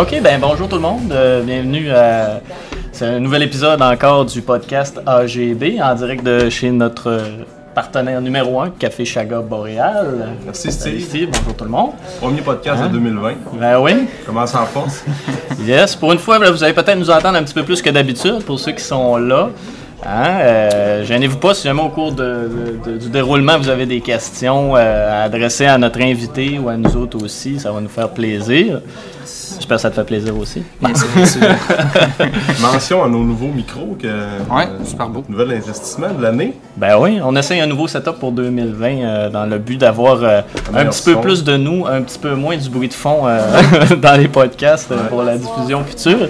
OK, ben bonjour tout le monde. Euh, bienvenue à c'est un nouvel épisode encore du podcast AGB en direct de chez notre partenaire numéro 1, Café Chaga Boréal. Merci Steve. Steve, bonjour tout le monde. Premier podcast Hein? de 2020. Ben oui. Commence en force? Yes, pour une fois, vous allez peut-être nous entendre un petit peu plus que d'habitude pour ceux qui sont là. Hein, euh, Gênez-vous pas si jamais au cours de- de- de- du déroulement vous avez des questions euh, à adresser à notre invité ou à nous autres aussi, ça va nous faire plaisir. J'espère que ça te fait plaisir aussi. Bien sûr, bien sûr. Mention à nos nouveaux micros que Ouais, super beau. nouvel investissement de l'année. Ben oui, on essaye un nouveau setup pour 2020 euh, dans le but d'avoir euh, un petit peu plus de nous, un petit peu moins du bruit de fond euh, dans les podcasts euh, pour la diffusion future.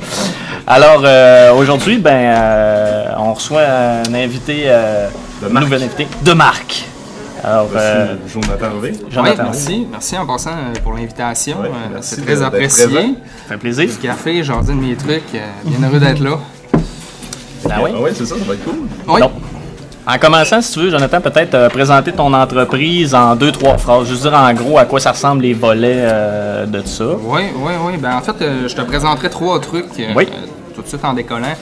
Alors euh, aujourd'hui, ben euh, on reçoit un invité, euh, De un marque. nouvel invité de Marc. Alors euh, Jonathan. Oui, Jonathan, merci. Merci en passant euh, pour l'invitation. Ouais, Euh, C'est très apprécié. ça fait plaisir. Le café, j'en dis de mes trucs. euh, Bien heureux d'être là. Ben oui. Ah ouais, c'est ça, ça va être cool. Oui. Donc, en commençant, si tu veux, Jonathan, peut-être euh, présenter ton entreprise en deux, trois phrases. Juste dire en gros à quoi ça ressemble les volets euh, de ça. Oui, oui, oui. Ben, en fait, euh, je te présenterai trois trucs euh, Oui. Tout de suite en décollant.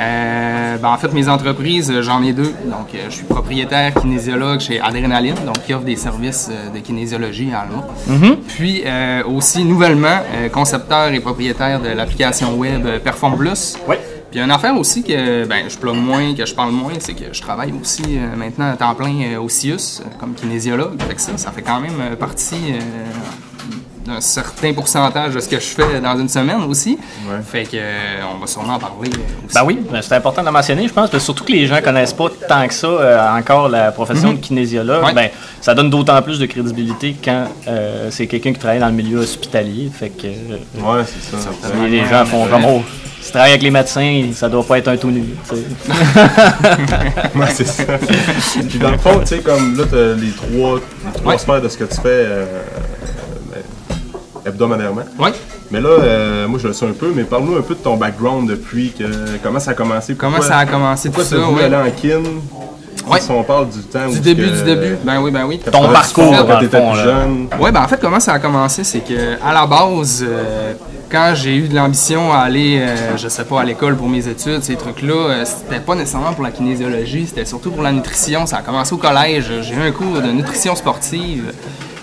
Euh, ben, en fait, mes entreprises, euh, j'en ai deux. Donc, euh, je suis propriétaire kinésiologue chez Adrénaline, donc qui offre des services de kinésiologie à Alma. Mhm. Puis euh, aussi, nouvellement, concepteur et propriétaire de l'application web Perform Plus. Oui. Puis une affaire aussi que ben, je plug moins, que je parle moins, c'est que je travaille aussi euh, maintenant à temps plein euh, au CIUS euh, comme kinésiologue. Fait que ça, ça fait quand même partie d'un certain pourcentage de ce que je fais dans une semaine aussi. Ouais. Fait que euh, on va sûrement en parler euh, aussi. Ben oui, ben c'est important de le mentionner, je pense, parce que surtout que les gens connaissent pas tant que ça euh, encore la profession de kinésiologue. Ouais. Ben, ça donne d'autant plus de crédibilité quand euh, c'est quelqu'un qui travaille dans le milieu hospitalier. Fait que euh, Ouais, c'est ça. les, les gens font comme oh, si tu travailles avec les médecins, ça doit pas être un tout nu. Ouais, c'est ça. Puis dans le fond, tu sais, comme là, t'as les trois, les trois Ouais. sphères de ce que tu fais hebdomadairement. Ouais. Mais là, euh, moi, je le sais un peu, mais parle-nous un peu de ton background depuis que. Comment ça a commencé? Comment pourquoi- ça a commencé tout Pourquoi ça? tu voulu ouais. aller en kin? Ouais. Si on parle du temps Du début, que- du début. Ben oui, ben oui. Ton parcours, quand t'étais plus jeune. Ouais, ben en fait, comment ça a commencé, c'est que à la base, euh, quand j'ai eu de l'ambition à aller, euh, je sais pas, à l'école pour mes études, ces trucs-là, euh, c'était pas nécessairement pour la kinésiologie, c'était surtout pour la nutrition. Ça a commencé au collège. J'ai eu un cours de nutrition sportive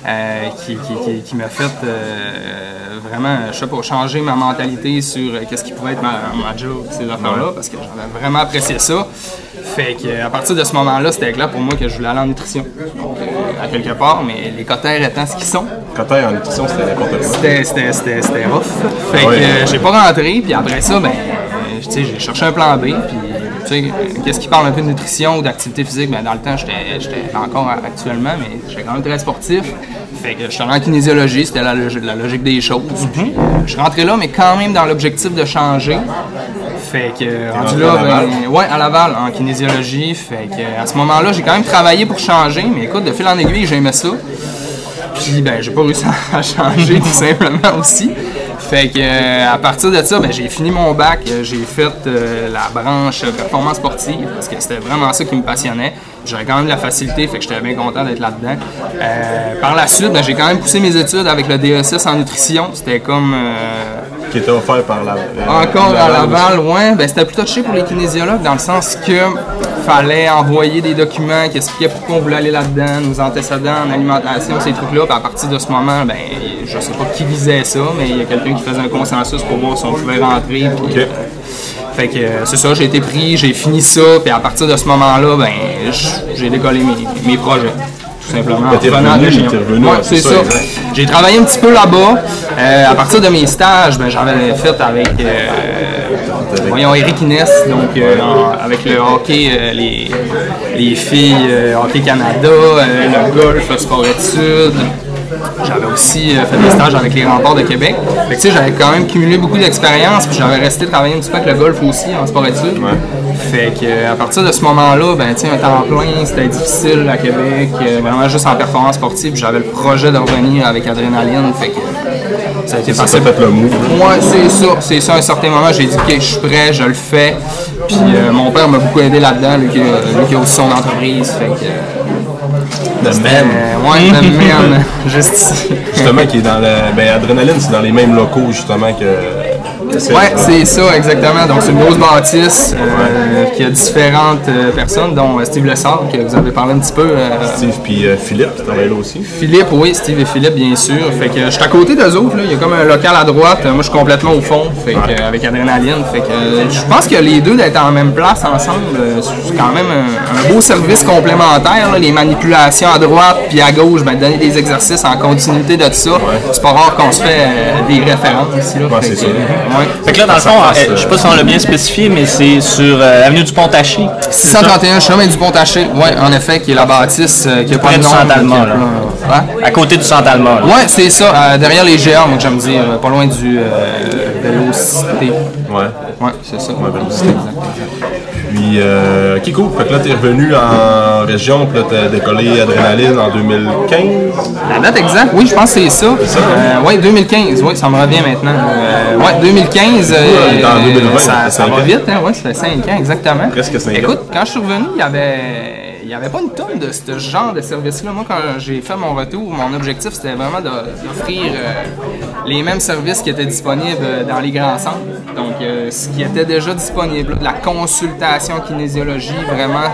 euh, qui, qui, qui- qui m'a fait euh, vraiment, je sais pas, changer ma mentalité sur euh, qu'est-ce qui pouvait être ma, ma job, ces affaires-là, parce que j'avais vraiment apprécié ça. Fait que à partir de ce moment-là, c'était clair pour moi que je voulais aller en nutrition. À quelque part, mais les cotères étant ce qu'ils sont, t'es en nutrition, c'était n'importe quoi. c'était, c'était, c'était, c'était rough. Fait que j'ai pas rentré, puis après ça, ben, j'ai cherché un plan B, puis euh, qu'est-ce qui parle un peu de nutrition ou d'activité physique? Ben, dans le temps, j'étais, j'étais encore actuellement, mais j'étais quand même très sportif. Fait que je suis allé en kinésiologie, c'était la, logi- la logique des choses. Puis, euh, je suis rentré là, mais quand même dans l'objectif de changer. Fait que, euh, rendu là, à Laval? ben, ouais, à Laval, en kinésiologie. Fait que, à ce moment-là, j'ai quand même travaillé pour changer, mais écoute, de fil en aiguille, j'aimais ça. Puis ben j'ai pas réussi à changer tout simplement aussi. Fait que euh, à partir de ça, ben, j'ai fini mon bac, euh, j'ai fait euh, la branche performance sportive parce que c'était vraiment ça qui me passionnait. J'avais quand même de la facilité, fait que j'étais bien content d'être là-dedans. Euh, par la suite, ben, j'ai quand même poussé mes études avec le DSS en nutrition. C'était comme Qui était offert par la. euh, encore à Laval ouais, ben c'était plus touché pour les kinésiologues dans le sens que fallait envoyer des documents qui expliquaient pourquoi on voulait aller là-dedans, nos antécédents en alimentation, ces trucs-là. Puis à partir de ce moment, ben je sais pas qui visait ça, mais il y a quelqu'un qui faisait un consensus pour voir si on pouvait rentrer. puis, Ok. fait que euh, c'est ça, j'ai été pris, j'ai fini ça, puis à partir de ce moment-là, ben j'ai décollé mes, mes projets. Tout simplement. T'es revenu, c'est ça. J'ai travaillé un petit peu là-bas. Euh, à partir de mes stages, ben, j'avais fait avec, euh, voyons, Eric Inès, donc euh, en- avec le hockey, les, les filles Hockey Canada, le golf, le sport études. J'avais aussi euh, fait des stages avec les remparts de Québec. Fait que, tu sais, j'avais quand même cumulé beaucoup d'expérience, puis j'avais resté travailler un petit peu avec le golf aussi en sport études. Fait que euh, à partir de ce moment-là, ben tu un temps plein, c'était difficile à Québec, euh, vraiment juste en performance sportive. J'avais le projet de revenir avec Adrénaline, fait que ça a été facile. fait le move. Moi, c'est ça, c'est ça. À un certain moment, j'ai dit que je suis prêt, je le fais. Puis euh, mon père m'a beaucoup aidé là-dedans, lui qui, a- lui qui a aussi son entreprise. Fait que, The Man. ouais, The Man, juste. Justement, qui est dans le. Ben, Adrenaline, c'est dans les mêmes locaux, justement, que. Ouais, c'est ça, exactement. Donc, c'est une grosse bâtisse euh, qui a différentes euh, personnes, dont euh, Steve Lessard, que vous avez parlé un petit peu. euh, Steve puis Philippe qui travaillent là aussi. Philippe, oui, Steve et Philippe, bien sûr. Fait que je suis à côté d'eux autres. Là. Il y a comme un local à droite. Moi, je suis complètement au fond, fait que, avec Adrénaline. Fait que je pense que les deux d'être en même place ensemble, c'est quand même un, un beau service complémentaire. là. Les manipulations à droite puis à gauche, ben, donner des exercices en continuité de ça. C'est pas rare qu'on se fait des références ici. Là. Ouais, Fait c'est que, ça. Ouais. Fait que là, dans le fond, euh, je sais pas si on l'a bien spécifié, mais c'est sur euh, Avenue du Pont-Taché. C'est ça? 631 chemin du Pont-Taché, ouais, en effet, qui est la bâtisse euh, qui a pas Près de du nom. Allemand, là. Ouais. À côté du Centre Allemand. là. Ouais, c'est ça, euh, derrière les GA, moi j'aime dire, euh, pas loin du euh, Vélocité. Ouais. Ouais, c'est ça. Ouais, Vélocité. Puis, euh, cool. Fait que là, t'es revenu en région, puis là, t'as décollé Adrénaline en 2015. La date exacte, oui, je pense que c'est ça. Euh, ouais, 2015, oui, ça me revient maintenant. Euh, ouais, 2015. on est en 2020, ça, ça va vite, hein, ouais, ça fait 5 ans exactement. Presque cinq ans. Écoute, quand je suis revenu, il y avait. Il n'y avait pas une tonne de ce genre de service-là. Moi, quand j'ai fait mon retour, mon objectif, c'était vraiment d'offrir euh, les mêmes services qui étaient disponibles euh, dans les grands centres. Donc, euh, ce qui était déjà disponible, de la consultation kinésiologie, vraiment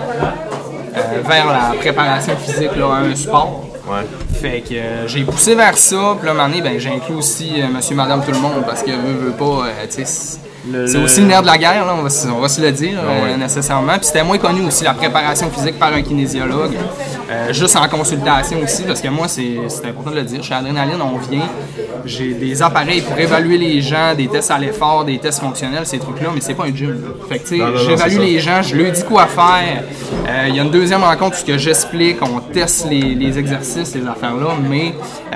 euh, vers la préparation physique là, à un sport. Ouais. Fait que euh, j'ai poussé vers ça, puis là, à un moment donné, ben, j'ai inclus aussi monsieur, madame, tout le monde, parce que veut, veut pas, tu sais, c'est aussi le nerf de la guerre, là, on, va, se- on va se le dire, Ah euh, nécessairement. Puis c'était moins connu aussi, la préparation physique par un kinésiologue, euh, juste en consultation aussi, parce que moi, c'est important de le dire, chez Adrénaline, on vient, j'ai des appareils pour évaluer les gens, des tests à l'effort, des tests fonctionnels, ces trucs-là, mais c'est pas un gym. là. Fait que, j'évalue les gens, je leur dis quoi faire. Euh, Il y a une deuxième rencontre où j'explique, on teste les, les exercices, ces affaires-là, mais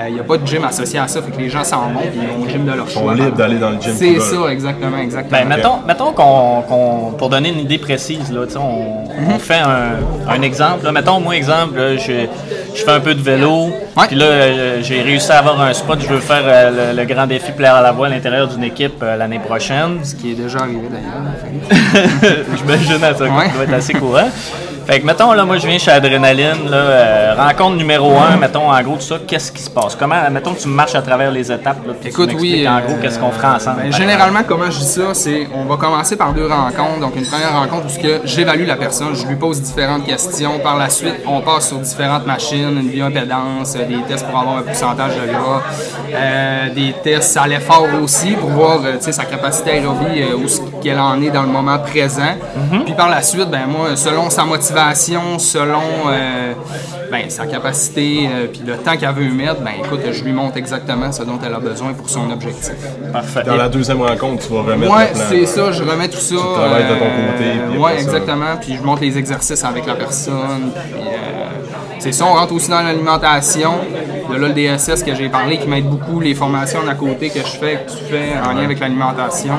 il n'y a pas de gym associé à ça. Fait que les gens s'en vont et ils vont au gym de leur Ils sont choix. libres d'aller dans le gym. C'est ça, exactement, exactement. Ben, mettons, mettons qu'on, pour donner une idée précise, là, on, on fait un, un exemple. Là, mettons, moi, exemple, là, je, je fais un peu de vélo, puis là, euh, j'ai réussi à avoir un spot. Je veux faire euh, le, le grand défi plaire à la voix à l'intérieur d'une équipe euh, l'année prochaine. Ce qui est déjà arrivé d'ailleurs. J'imagine à ça, Ouais. ça doit être assez courant. Fait que, mettons, là, moi, je viens chez Adrénaline, là, euh, rencontre numéro un, mettons, en gros, tout ça, qu'est-ce qui se passe? Comment, mettons, tu marches à travers les étapes, là, puis Écoute, oui. en gros, euh, qu'est-ce qu'on fera ensemble? ben, généralement, comment je dis ça, c'est on va commencer par deux rencontres. Donc, une première rencontre où que j'évalue la personne, je lui pose différentes questions. Par la suite, on passe sur différentes machines, une bioimpédance, euh, des tests pour avoir un pourcentage de gras, euh, des tests à l'effort aussi pour voir tu sais, sa capacité aérobie, où ce qu'elle en est dans le moment présent. Mhm. Puis par la suite, ben moi, selon sa motivation, selon euh, ben, sa capacité, euh, puis le temps qu'elle veut mettre, ben écoute, je lui montre exactement ce dont elle a besoin pour son objectif. Parfait. Dans la deuxième rencontre, tu vas remettre Ouais, c'est ça, je remets tout ça. euh, travailles de ton côté, puis ouais, exactement. Puis je montre les exercices avec la personne. Puis euh, c'est ça, on rentre aussi dans l'alimentation. De là, le DSS que j'ai parlé qui m'aide beaucoup, les formations à côté que je fais, que tu fais en lien avec l'alimentation.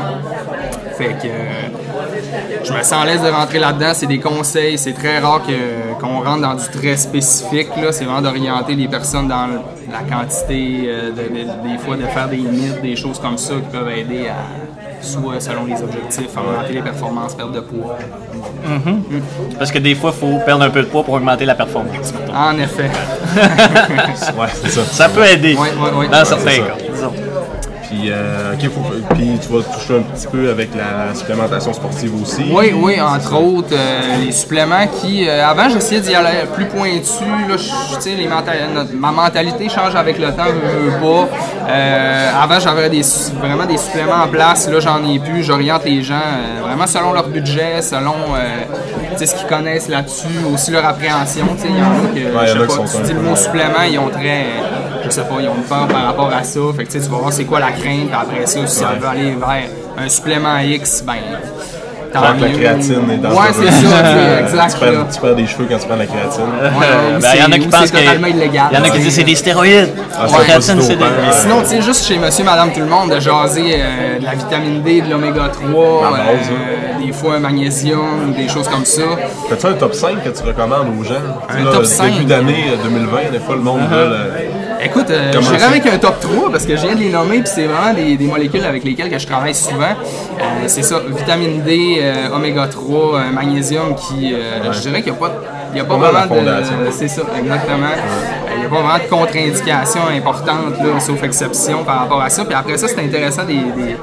Fait que euh, je me sens à l'aise de rentrer là-dedans. C'est des conseils. C'est très rare que- qu'on rentre dans du très spécifique. là. C'est vraiment d'orienter les personnes dans la quantité, euh, de- de- des fois de faire des mythes, des choses comme ça qui peuvent aider à, soit selon les objectifs, augmenter les performances, perte de poids. Parce que des fois, il faut perdre un peu de poids pour augmenter la performance. mettons. En effet. Ouais, c'est ça. Ça peut aider. Ouais, ouais, ouais. Dans Ouais, certains cas. Puis, euh, faut- puis tu vas toucher un petit peu avec la supplémentation sportive aussi. Oui, oui, entre autres, euh, les suppléments qui, euh, avant, j'essayais d'y aller plus pointu. Là, je- les notre- ma mentalité change avec le temps, je veux pas. Euh, avant, j'avais des, vraiment des suppléments en place. Là, j'en ai plus. J'oriente les gens vraiment selon leur budget, selon ce qu'ils connaissent là-dessus, aussi leur appréhension. Tu sais, Il y en a que, en je sais pas, tu dis le mot supplément, ils ont très, je sais pas, ils ont une peur par rapport à ça. Fait que tu vas voir c'est quoi la crainte. puis Après ça, si elle veut aller vers un supplément X, ben. tant que la mieux. créatine est dans Ouais, ce c'est ça, tu, perds, là. tu perds des cheveux quand tu prends de la créatine. Ouais, Euh, ou ben, il y en a c'est- qui pensent c'est que. totalement illégal. Il y en a qui C'est- disent c'est des stéroïdes. Ah, créatine, c'est des. hein. Sinon, tu sais, juste chez Monsieur, Madame, tout le monde, de jaser euh, de la vitamine D, de l'oméga 3, La base, euh, des fois un magnésium, des choses comme ça. T'as-tu un top 5 que tu recommandes aux gens? Un là, top 5? Début d'année euh, 2020, des fois, le monde veut. Écoute, euh, je dirais avec un top 3 parce que je viens de les nommer puis c'est vraiment des, des molécules avec lesquelles que je travaille souvent. Euh, c'est ça, vitamine D, euh, oméga 3, euh, magnésium qui, je dirais qu'il n'y a pas, il y a pas vraiment de... C'est ça, exactement. Il n'y a pas vraiment de contre-indication importante, là, sauf exception par rapport à ça. Puis après ça, c'est intéressant des, des,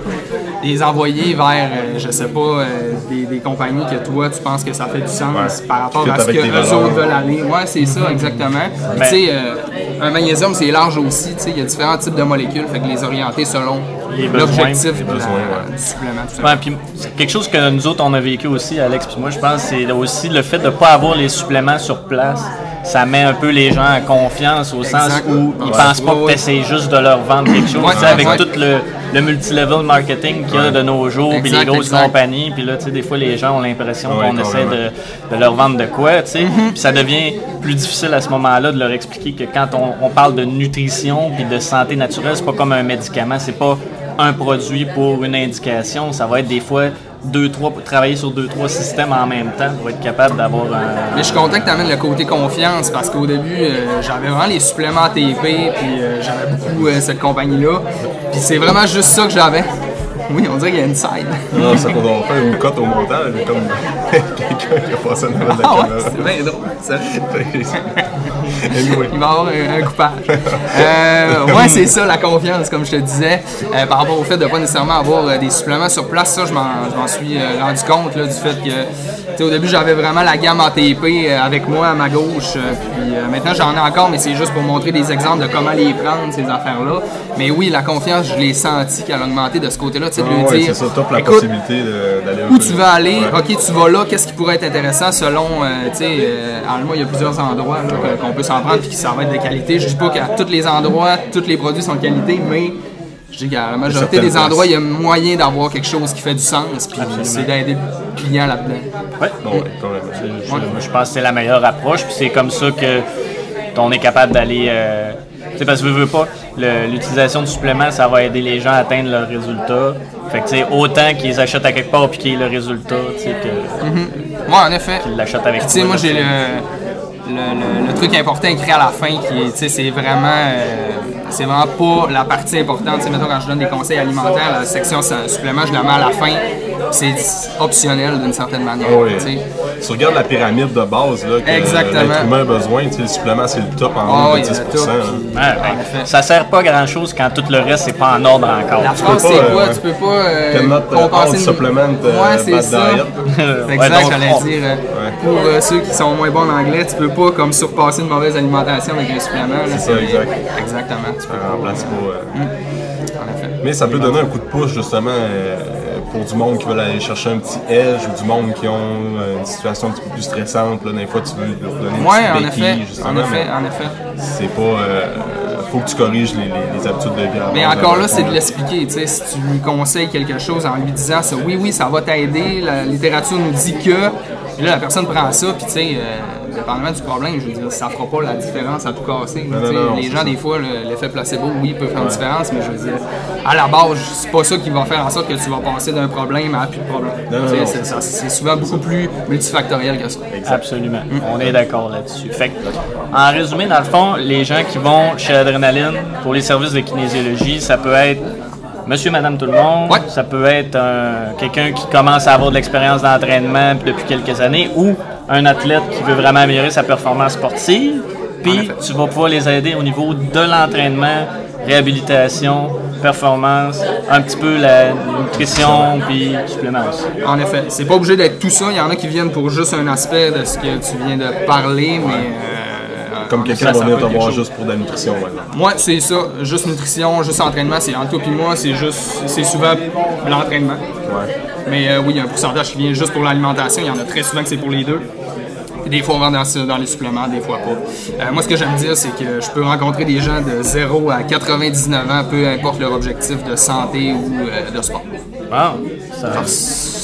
des envoyer vers, euh, je sais pas, euh, des, des compagnies que toi, tu penses que ça fait du sens Ouais. par rapport Fit à ce que valeurs. autres veulent aller. Ouais, c'est ça, exactement. Puis, Ben- tu sais, euh, un magnésium, c'est large aussi. Tu sais, il y a différents types de molécules, fait que les orienter selon Les besoins, l'objectif les ouais. du supplément. tout Ouais, puis c'est quelque chose que nous autres on a vécu aussi, Alex. Puis moi, je pense c'est aussi le fait de ne pas avoir les suppléments sur place. Ça met un peu les gens en confiance au sens où ils Ouais. pensent pas Ouais, que ouais. t'essayes juste de leur vendre quelque chose. Tu avec ouais. tout le, le multilevel marketing qu'il y a de nos jours, puis les grosses exact. compagnies. Puis là, tu sais, des fois, les gens ont l'impression Ouais, qu'on essaie de, de leur vendre de quoi, tu sais. Mm-hmm. Puis ça devient plus difficile à ce moment-là de leur expliquer que quand on, on parle de nutrition puis de santé naturelle, c'est pas comme un médicament, c'est pas un produit pour une indication, ça va être des fois deux, trois, travailler sur deux, trois systèmes en même temps pour être capable d'avoir un. Mais je suis content que tu amènes le côté confiance parce qu'au début, euh, j'avais vraiment les suppléments TP, puis euh, j'avais beaucoup euh, cette compagnie-là. Puis c'est vraiment juste ça que j'avais. Oui, on dirait qu'il y a une side. Non, ça qu'on va faire une cote au montage, comme quelqu'un qui a passé en avant de la Ah ouais, c'est bien drôle. ça. Anyway. Il va y avoir un, un coupage. Euh, ouais, c'est ça, la confiance, comme je te disais, euh, par rapport au fait de ne pas nécessairement avoir euh, des suppléments sur place. Ça, je m'en je m'en suis euh, rendu compte là, du fait que, au début, j'avais vraiment la gamme en TP euh, avec moi à ma gauche. euh, puis euh, maintenant, j'en ai encore, mais c'est juste pour montrer des exemples de comment les prendre, ces affaires-là. Mais oui, la confiance, je l'ai senti qu'elle a augmenté de ce côté-là. Tu de lui Ah dire, ça, t'offres la écoute, possibilité d'aller où tu veux aller, Ouais. ok, tu vas là, qu'est-ce qui pourrait être intéressant selon, euh, tu sais, euh, en Allemagne, il y a plusieurs endroits qu'on peut s'en prendre puis que ça va être de qualité. Je dis pas qu'à tous les endroits, tous les produits sont de qualité, mais je dis qu'à la majorité des endroits, il y a moyen d'avoir quelque chose qui fait du sens, puis c'est d'aider le client là-dedans. Ouais. Bon, ouais. Je, moi, je pense que c'est la meilleure approche, puis c'est comme ça que on est capable d'aller. euh, tu sais, parce que veux, veux pas, l'utilisation de suppléments, ça va aider les gens à atteindre leurs résultats. Fait que, tu sais, autant qu'ils achètent à quelque part puis qu'ils aient le résultat, tu sais, que- Ouais, en effet. qu'ils l'achètent avec Tu sais, moi, j'ai le, le, le- le truc important écrit à la fin qui est, tu sais, c'est vraiment, euh, c'est vraiment pas la partie importante. Sais, mettons, quand je donne des conseils alimentaires, la section supplément, je la mets à la fin. C'est optionnel d'une certaine manière. Ah oui. tu sais. Si tu regardes la pyramide de base, là, que Exactement. l'être humain a besoin, tu sais, le supplément, c'est le top en haut oui, de le 10 top, hein. ben, En effet. ça sert pas à grand chose quand tout le reste c'est pas en ordre encore. La phrase, pas, c'est euh, quoi? ouais. Tu peux pas euh, Cannot, euh, compenser... all supplement, euh, ouais, c'est ça. diet. C'est Ouais, exact, donc, j'allais on- dire. Euh, Pour euh, ceux qui sont moins bons en anglais, tu peux pas comme surpasser une mauvaise alimentation avec un supplément. C'est ça, exact. Exactement. Tu peux remplace pas. euh, en effet. Mais ça peut donner un coup de pouce justement euh, pour du monde qui veut aller chercher un petit edge ou du monde qui ont euh, une situation un petit peu plus stressante. Là, des fois, tu veux leur donner une Ouais, petite en béquille, effet. justement, En effet, en effet. C'est pas. euh, faut que tu corriges les, les- les habitudes de vie. Mais encore là, c'est de l'expliquer. Si tu lui conseilles quelque chose en lui disant ça, oui, oui, ça va t'aider, la littérature nous dit que. Puis là, la personne prend ça, puis tu sais, euh, dépendamment du problème, je veux dire, ça fera pas la différence à tout casser. Non, non, non, les gens, ça. des fois, le- l'effet placebo, oui, peut faire une différence, mais je veux dire, à la base, c'est pas ça qui va faire en sorte que tu vas passer d'un problème à plus de problème. C'est- souvent beaucoup plus multifactoriel que ça. Absolument. On est d'accord là-dessus. Fait que, en résumé, dans le fond, les gens qui vont chez Adrénaline pour les services de kinésiologie, ça peut être monsieur, madame, tout le monde. Ouais. Ça peut être un- quelqu'un qui commence à avoir de l'expérience d'entraînement depuis quelques années ou un athlète qui veut vraiment améliorer sa performance sportive. Puis, tu vas pouvoir les aider au niveau de l'entraînement, réhabilitation, performance, un petit peu la nutrition, puis supplément aussi. En effet, c'est pas obligé d'être tout ça. Il y en a qui viennent pour juste un aspect de ce que tu viens de parler, mais. euh, Comme quelqu'un va venir te voir juste pour de la nutrition maintenant. Moi, c'est ça. Juste nutrition, juste entraînement. C'est entre toi et moi, c'est juste. C'est souvent l'entraînement. Ouais. Mais euh, oui, il y a un pourcentage qui vient juste pour l'alimentation. Il y en a très souvent que c'est pour les deux. Des fois, on rentre dans les suppléments, des fois pas. Euh, moi, ce que j'aime dire, c'est que je peux rencontrer des gens de 0 à 99 ans, peu importe leur objectif de santé ou euh, de sport. Wow, ça,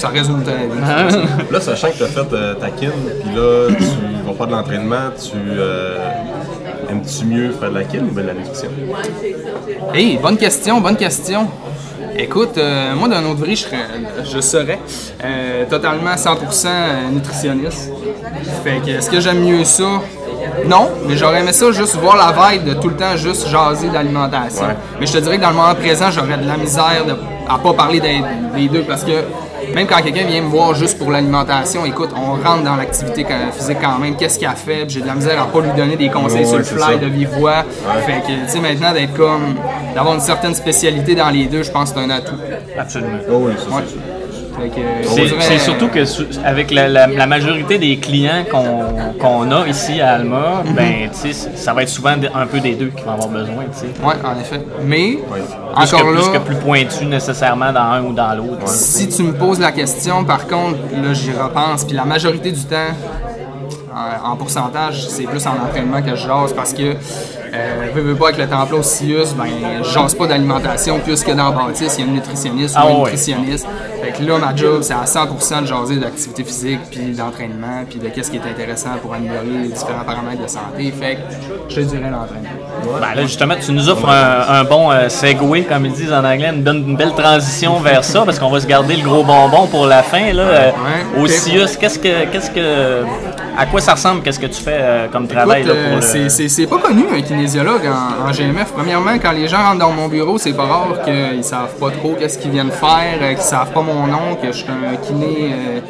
Ça bien. Là, sachant que tu as fait euh, ta kin, puis là, tu vas faire de l'entraînement, tu euh, aimes-tu mieux faire de la kin ou bien de la nutrition? Hey, bonne question, bonne question. Écoute, euh, moi d'un autre vrai, je, serais, je serais euh, totalement 100% nutritionniste. Fait que est-ce que j'aime mieux ça? non, mais j'aurais aimé ça juste voir la vibe de tout le temps juste jaser d'alimentation. Mais je te dirais que dans le moment présent, j'aurais de la misère de, à pas parler des, des deux parce que même quand quelqu'un vient me voir juste pour l'alimentation, écoute, on rentre dans l'activité physique quand même, qu'est-ce qu'il a fait, j'ai de la misère à pas lui donner des conseils Ouais, sur le fly ça. de vive voix. Fait que, tu sais, maintenant d'être comme, d'avoir une certaine spécialité dans les deux, je pense que c'est un atout. Absolument. Oh oui, ça, Ouais. c'est sûr. C'est c'est surtout que su- avec la, la- la majorité des clients qu'on qu'on a ici à Alma, Mhm. ben, tu sais, ça va être souvent un peu des deux qui vont avoir besoin, tu sais. Ouais, en effet. Mais, Plus, encore que, là, plus que plus pointu nécessairement dans un ou dans l'autre. si tu me poses la question, par contre, là, j'y repense, puis la majorité du temps, en, en pourcentage, c'est plus en entraînement que je jase parce que, euh, veux, veux pas avec le temple au CIUS, ben, je jase pas d'alimentation plus que dans le bâtisse, il y a une nutritionniste Ah ou un ouais. nutritionniste. Fait que là, ma job, c'est à 100% de jaser d'activité physique, puis d'entraînement, puis de qu'est-ce qui est intéressant pour améliorer les différents paramètres de santé. Fait que je te dirais l'entraînement. Ben là, justement, tu nous offres un, un bon euh, segue, comme ils disent en anglais, une, bonne- une belle transition vers ça, parce qu'on va se garder le gros bonbon pour la fin. Là, Euh, Ouais. Au Ok. CIUS, qu'est-ce que, qu'est-ce que, à quoi ça ressemble? Qu'est-ce que tu fais euh, comme travail Écoute, là, euh, pour le... c'est- pas connu un kinésiologue en, en GMF. Premièrement, quand les gens rentrent dans mon bureau, c'est pas rare qu'ils savent pas trop qu'est-ce qu'ils viennent faire, euh, qu'ils savent pas mon nom, que je suis un kiné, euh,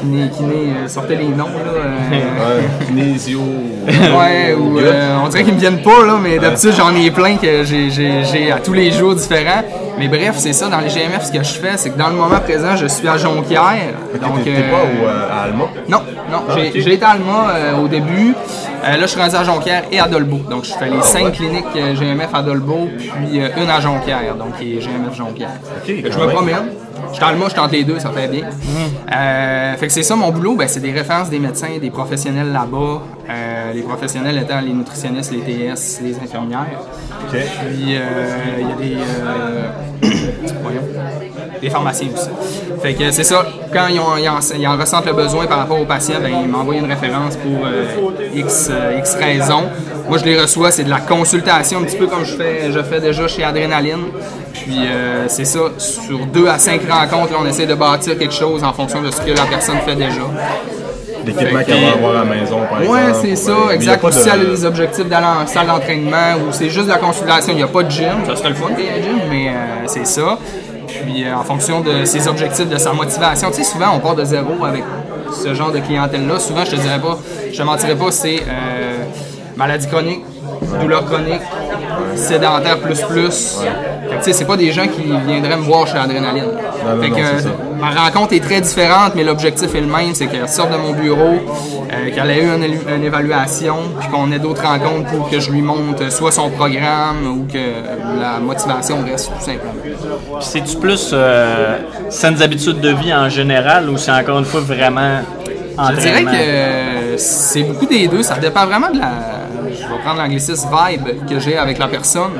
kiné, kiné, sortez les noms là. euh, Ouais, kinésio. ouais, ou euh, on dirait qu'ils me viennent pas là, mais d'habitude j'en ai plein que j'ai à tous les jours différents. Mais bref, c'est ça dans les GMF ce que je fais, c'est que dans le moment présent, je suis à Jonquière. Donc, t'es euh, pas au, euh, à Alma? non, non. J'ai j'ai été à Alma euh, au début. Euh, là, je suis rendu à Jonquière et à Dolbeau. Donc, je fais les cinq cliniques GMF à Dolbeau, puis une à Jonquière, donc qui est GMF Jonquière. Que je me promène. Je suis à Alma, je tente les deux, ça fait bien. Euh, fait que c'est ça mon boulot, ben, c'est des références des médecins, des professionnels là-bas. Euh, les professionnels étant les nutritionnistes, les TS, les infirmières. Puis euh, il y a des, euh, voyons, des pharmaciens aussi. Fait que c'est ça, quand ils, ont- ils en, ils en ressentent le besoin par rapport aux patients, ben, ils m'envoient une référence pour euh, X, X raisons. Moi, je les reçois, c'est de la consultation, un petit peu comme je fais, je fais déjà chez Adrénaline. Puis euh, c'est ça, sur deux à cinq rencontres, là, on essaie de bâtir quelque chose en fonction de ce que la personne fait déjà. L'équipement que- va avoir à la maison, par exemple. Ouais, c'est ça, a exact. Ou si elle a de- des objectifs d'aller en salle d'entraînement ou c'est juste de la consultation, il n'y a pas de gym. Ça serait le fun qu'il y ait un gym, mais euh, c'est ça. Puis euh, en fonction de ses objectifs, de sa motivation, tu sais, souvent on part de zéro avec ce genre de clientèle-là. Souvent, je te dirais pas, je te mentirais pas, c'est euh, maladie chronique, douleur chronique, sédentaire plus plus. Fait que, tu sais, c'est pas des gens qui viendraient me voir chez Adrénaline. non, Fait que. Ma rencontre est très différente, mais l'objectif est le même, c'est qu'elle sorte de mon bureau, euh, qu'elle ait eu une, évaluation, puis qu'on ait d'autres rencontres pour que je lui montre soit son programme ou que la motivation reste tout simplement. Puis C'est-tu plus euh, saines habitudes de vie en général ou c'est encore une fois vraiment Je dirais que c'est beaucoup des deux. Ça dépend vraiment de la. Prendre l'anglicisme vibe que j'ai avec la personne.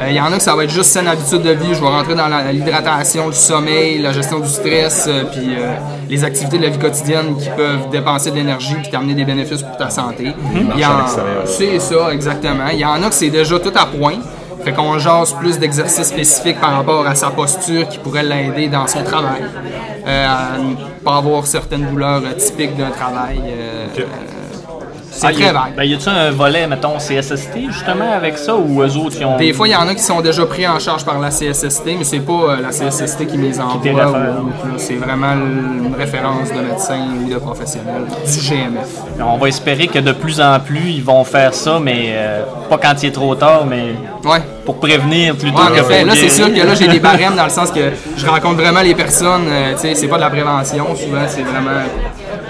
Euh, Il y en a que ça va être juste saine habitude de vie. Je vais rentrer dans l'hydratation, le sommeil, la gestion du stress, euh, puis euh, les activités de la vie quotidienne qui peuvent dépenser de l'énergie puis t'amener des bénéfices pour ta santé. À en-. C'est ça, exactement. Il y en a que c'est déjà tout à point. Fait qu'on jase plus d'exercices spécifiques par rapport à sa posture qui pourrait l'aider dans son travail. Euh, à ne pas avoir certaines douleurs typiques d'un travail. euh, euh, c'est Ah, très vague. Ben, y a-tu un volet, mettons, CSST justement avec ça ou eux autres qui ont. Des fois, il y en a qui sont déjà pris en charge par la CSST, mais c'est pas euh, la CSST qui les envoie. C'est vraiment une référence de médecin ou de professionnel du GMF. On va espérer que de plus en plus ils vont faire ça, mais euh, pas quand il est trop tard, mais Ouais. pour prévenir plutôt Ouais, que pour là c'est sûr que là j'ai des barèmes dans le sens que je rencontre vraiment les personnes, euh, tu sais, c'est pas de la prévention, souvent c'est vraiment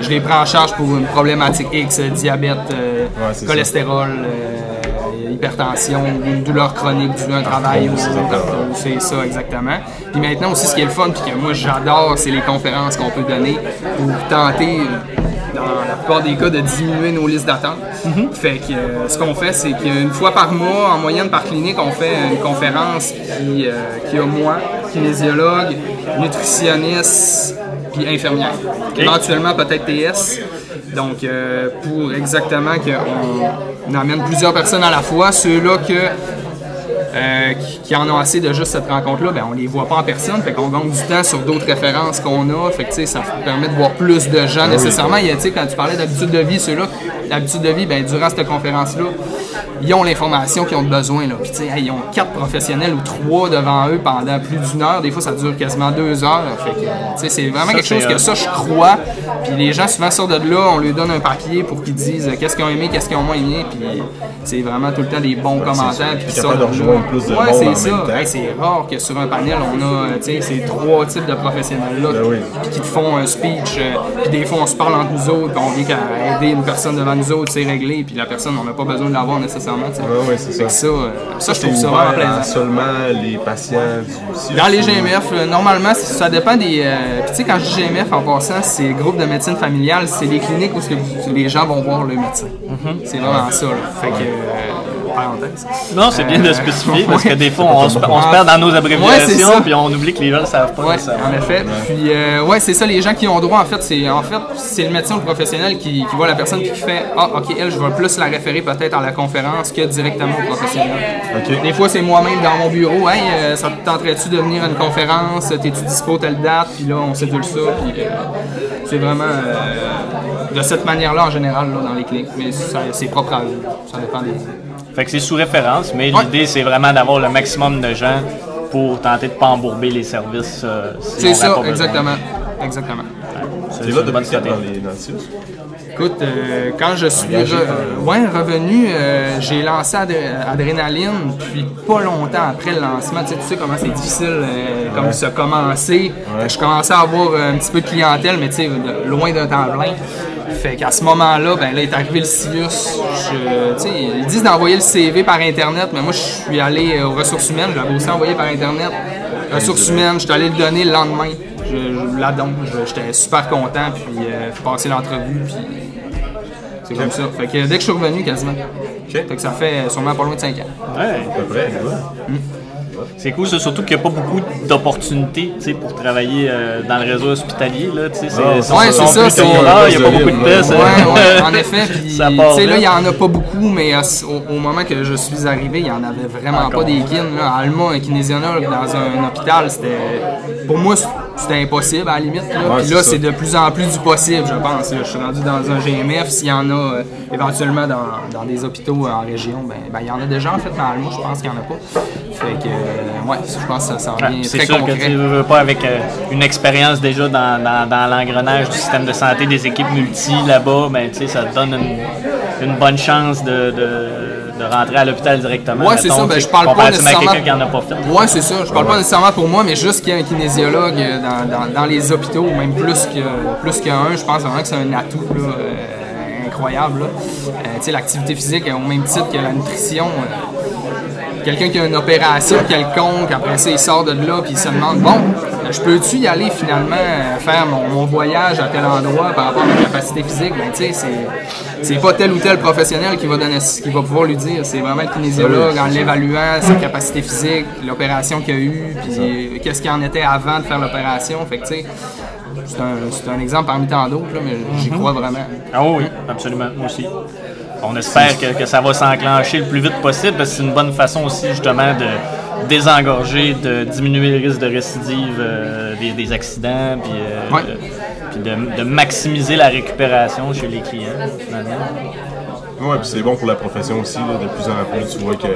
je les prends en charge pour une problématique X, euh, diabète, euh, Ouais, cholestérol, euh, hypertension, une douleur chronique dû à un travail ou ou c'est ça exactement. Puis maintenant aussi ce qui est le fun puis que moi j'adore, c'est les conférences qu'on peut donner pour tenter dans la plupart des cas de diminuer nos listes d'attente. Fait que euh, ce qu'on fait, c'est qu'une fois par mois, en moyenne par clinique, on fait une conférence qui, euh, qui a moi, kinésiologue, nutritionniste, puis infirmière. Éventuellement peut-être TS. Donc euh, pour exactement qu'on on amène plusieurs personnes à la fois, ceux-là que euh, qui, qui en ont assez de juste cette rencontre-là, ben, on les voit pas en personne, fait qu'on gagne du temps sur d'autres références qu'on a, fait que, ça permet de voir plus de gens nécessairement. Il y a, quand tu parlais d'habitude de vie, ceux-là, l'habitude de vie, ben, durant cette conférence-là, ils ont l'information qu'ils ont besoin. Là. Puis, tu sais, hey, ils ont quatre professionnels ou trois devant eux pendant plus d'une heure. Des fois, ça dure quasiment deux heures. Fait que, tu sais, c'est vraiment quelque chose que hot. ça, je crois. Puis les gens souvent sortent de là, on leur donne un papier pour qu'ils disent euh, qu'est-ce qu'ils ont aimé, qu'est-ce qu'ils ont moins aimé. Puis c'est vraiment tout le temps des bons commentaires. Puis de rejoindre plus de Ouais, c'est ça. Hey, c'est rare que sur un panel, on a euh, tu sais, ces trois types de professionnels-là Ben oui. qui te font un speech. euh, puis des fois, on se parle entre nous autres, puis on vient qu'à aider une personne devant nous autres, c'est réglé. Puis la personne, on n'a pas besoin de l'avoir nécessairement. Sais. Ouais, ouais, c'est ça. ça, euh, ça, je trouve ça vraiment plaisant. seulement les patients du. Dans les GMF, euh, normalement, ça dépend des. euh, Puis tu sais, quand je dis GMF en passant, c'est le groupe de médecine familiale, c'est les cliniques où que les gens vont voir le médecin. C'est vraiment ça. Là. Fait que. euh, parenthèse. Non, c'est bien de spécifier parce que Ouais. des fois, on se, on se perd dans nos Ouais, abréviations ça. puis on oublie que les gens ne le savent pas. Ouais, en effet. Puis, euh, ouais, c'est ça, les gens qui ont droit, en fait, c'est en fait, c'est le médecin ou le professionnel qui, qui voit la personne qui fait Ah, ok, elle, je vais plus la référer peut-être à la conférence que directement au professionnel. OK. Des fois, c'est moi-même dans mon bureau. Hey, euh, ça te tenterait-tu de venir à une conférence? T'es-tu dispo telle date Puis là, on sédule ça. Puis euh, c'est vraiment euh, de cette manière-là, en général, là, dans les cliniques. Mais c'est propre à eux. Ça dépend des. Fait que c'est sous référence, mais Ouais. l'idée, c'est vraiment d'avoir le maximum de gens pour tenter de pas embourber les services. euh, si C'est ça, besoin. exactement. Exactement. C'est là une bonne dans les? Écoute, euh, quand je suis Engagé, re- ouais, revenu, euh, j'ai lancé Adré- Adrénaline, puis pas longtemps après le lancement, tu sais, tu sais comment c'est difficile, euh, comme ça Je commençais à avoir un petit peu de clientèle, mais tu sais, de- loin d'un temps plein. Fait qu'à ce moment-là, ben là est arrivé le CIUS. Je- ils disent d'envoyer le CV par Internet, mais moi je suis allé euh, aux ressources humaines, je l'avais aussi envoyé par Internet. Ressources humaines, je suis allé le donner le lendemain. Je, je la donne, Je- j'étais super content, puis euh, passé l'entrevue, puis c'est comme ça. Fait que dès que je suis revenu, quasiment. Fait que ça fait sûrement pas loin de 5 ans. Ouais. À peu près, ouais. C'est cool, ça, surtout qu'il n'y a pas beaucoup d'opportunités tu sais, pour travailler euh, dans le réseau hospitalier. Là, c'est, Ah, ouais, c'est ça, plus c'est- rares, il n'y a pas beaucoup de tests. Ouais, hein. ouais, en effet. Puis, Ça tu part sais, là, il y en a pas beaucoup, mais au, au moment que je suis arrivé, il y en avait vraiment Encore. pas des kines. Là. Alma, un kinésiologue dans un, un hôpital, c'était. Pour moi, c'était impossible à la limite. Là. Ouais, Puis c'est là, c'est de plus en plus du possible, je pense. Je suis rendu dans un GMF. S'il y en a euh, éventuellement dans, dans des hôpitaux euh, en région, ben, ben, il y en a déjà en fait, mais Alma, je pense qu'il y en a pas. Fait que, euh, ouais, je pense que ça s'en vient C'est très sûr concret. que tu veux, veux pas avec euh, une expérience déjà dans, dans, dans l'engrenage du système de santé des équipes multi là-bas, ben, tu sais, ça te donne une, une bonne chance de, de, de rentrer à l'hôpital directement. Ouais, c'est ça. Ben, je parle pas nécessairement. quelqu'un qui n'en a pas fait. Ouais, c'est ça. Je parle pas nécessairement pour moi, mais juste qu'il y a un kinésiologue euh, dans, dans, dans les hôpitaux, même plus que plus qu'un, je pense vraiment que c'est un atout là, euh, incroyable. Euh, tu sais, l'activité physique, au même titre que la nutrition. Quelqu'un qui a une opération quelconque, après ça, il sort de là, puis il se demande Bon, je peux-tu y aller finalement euh, faire mon, mon voyage à tel endroit par rapport à ma capacité physique? Ben, tu sais, c'est- c'est pas tel ou tel professionnel qui va, donner, qui va pouvoir lui dire. C'est vraiment le kinésiologue en l'évaluant, sa capacité physique, l'opération qu'il a eue, puis qu'est-ce qu'il en était avant de faire l'opération. Fait que, tu sais, c'est un, c'est un exemple parmi tant d'autres, là, mais j'y crois vraiment. Ah oui, absolument, moi aussi. On espère que, que ça va s'enclencher le plus vite possible parce que c'est une bonne façon aussi justement de désengorger, de diminuer le risque de récidive euh, des, des accidents, puis, euh, Ouais. puis de, de maximiser la récupération chez les clients finalement. Ouais, puis c'est bon pour la profession aussi, là, de plus en plus, tu vois que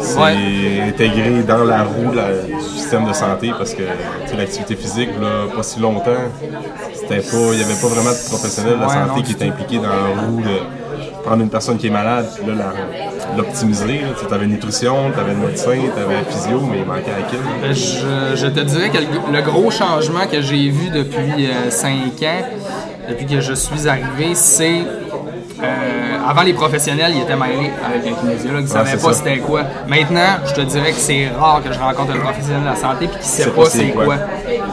c'est Ouais. intégré dans la roue du système de santé parce que l'activité physique, là, pas si longtemps, c'était pas, il n'y avait pas vraiment de professionnel de la Ouais, santé non, qui du était impliqué dans la roue de prendre une personne qui est malade, puis là, l'optimiser. Tu avais nutrition, tu avais médecin, tu avais physio, mais il manquait la kill. Ben, Je, te dirais que le, gros changement que j'ai vu depuis 5 ans, depuis que je suis arrivé, c'est. Euh, avant les professionnels, ils étaient mêlés avec un kinésiologue, ils ne savaient pas c'était quoi. Maintenant, je te dirais que c'est rare que je rencontre un professionnel de la santé et qui ne sait pas c'est quoi. quoi.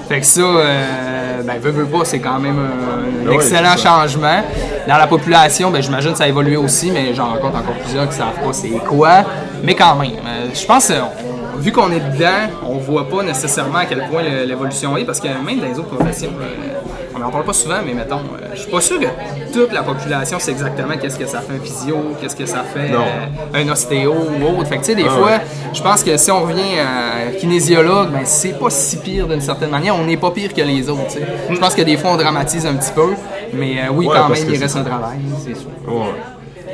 Fait que ça, euh, ben, veux, veux pas, c'est quand même un, excellent changement. Dans la population, ben, j'imagine que ça a évolué aussi, mais j'en rencontre encore plusieurs qui ne savent pas c'est quoi. Mais quand même, euh, je pense que on- vu qu'on est dedans, on voit pas nécessairement à quel point l'évolution est, parce que même dans les autres professions, euh, on n'en parle pas souvent, mais mettons, euh, je suis pas sûr que toute la population sait exactement qu'est-ce que ça fait un physio, qu'est-ce que ça fait euh, un ostéo ou autre. Fait que, tu sais, des Ah fois, ouais. je pense que si on revient à kinésiologue, ben, c'est pas si pire d'une certaine manière. On n'est pas pire que les autres, tu sais. Je pense que des fois, on dramatise un petit peu, mais euh, oui, Ouais, quand même, il reste un travail, c'est sûr. Ouais.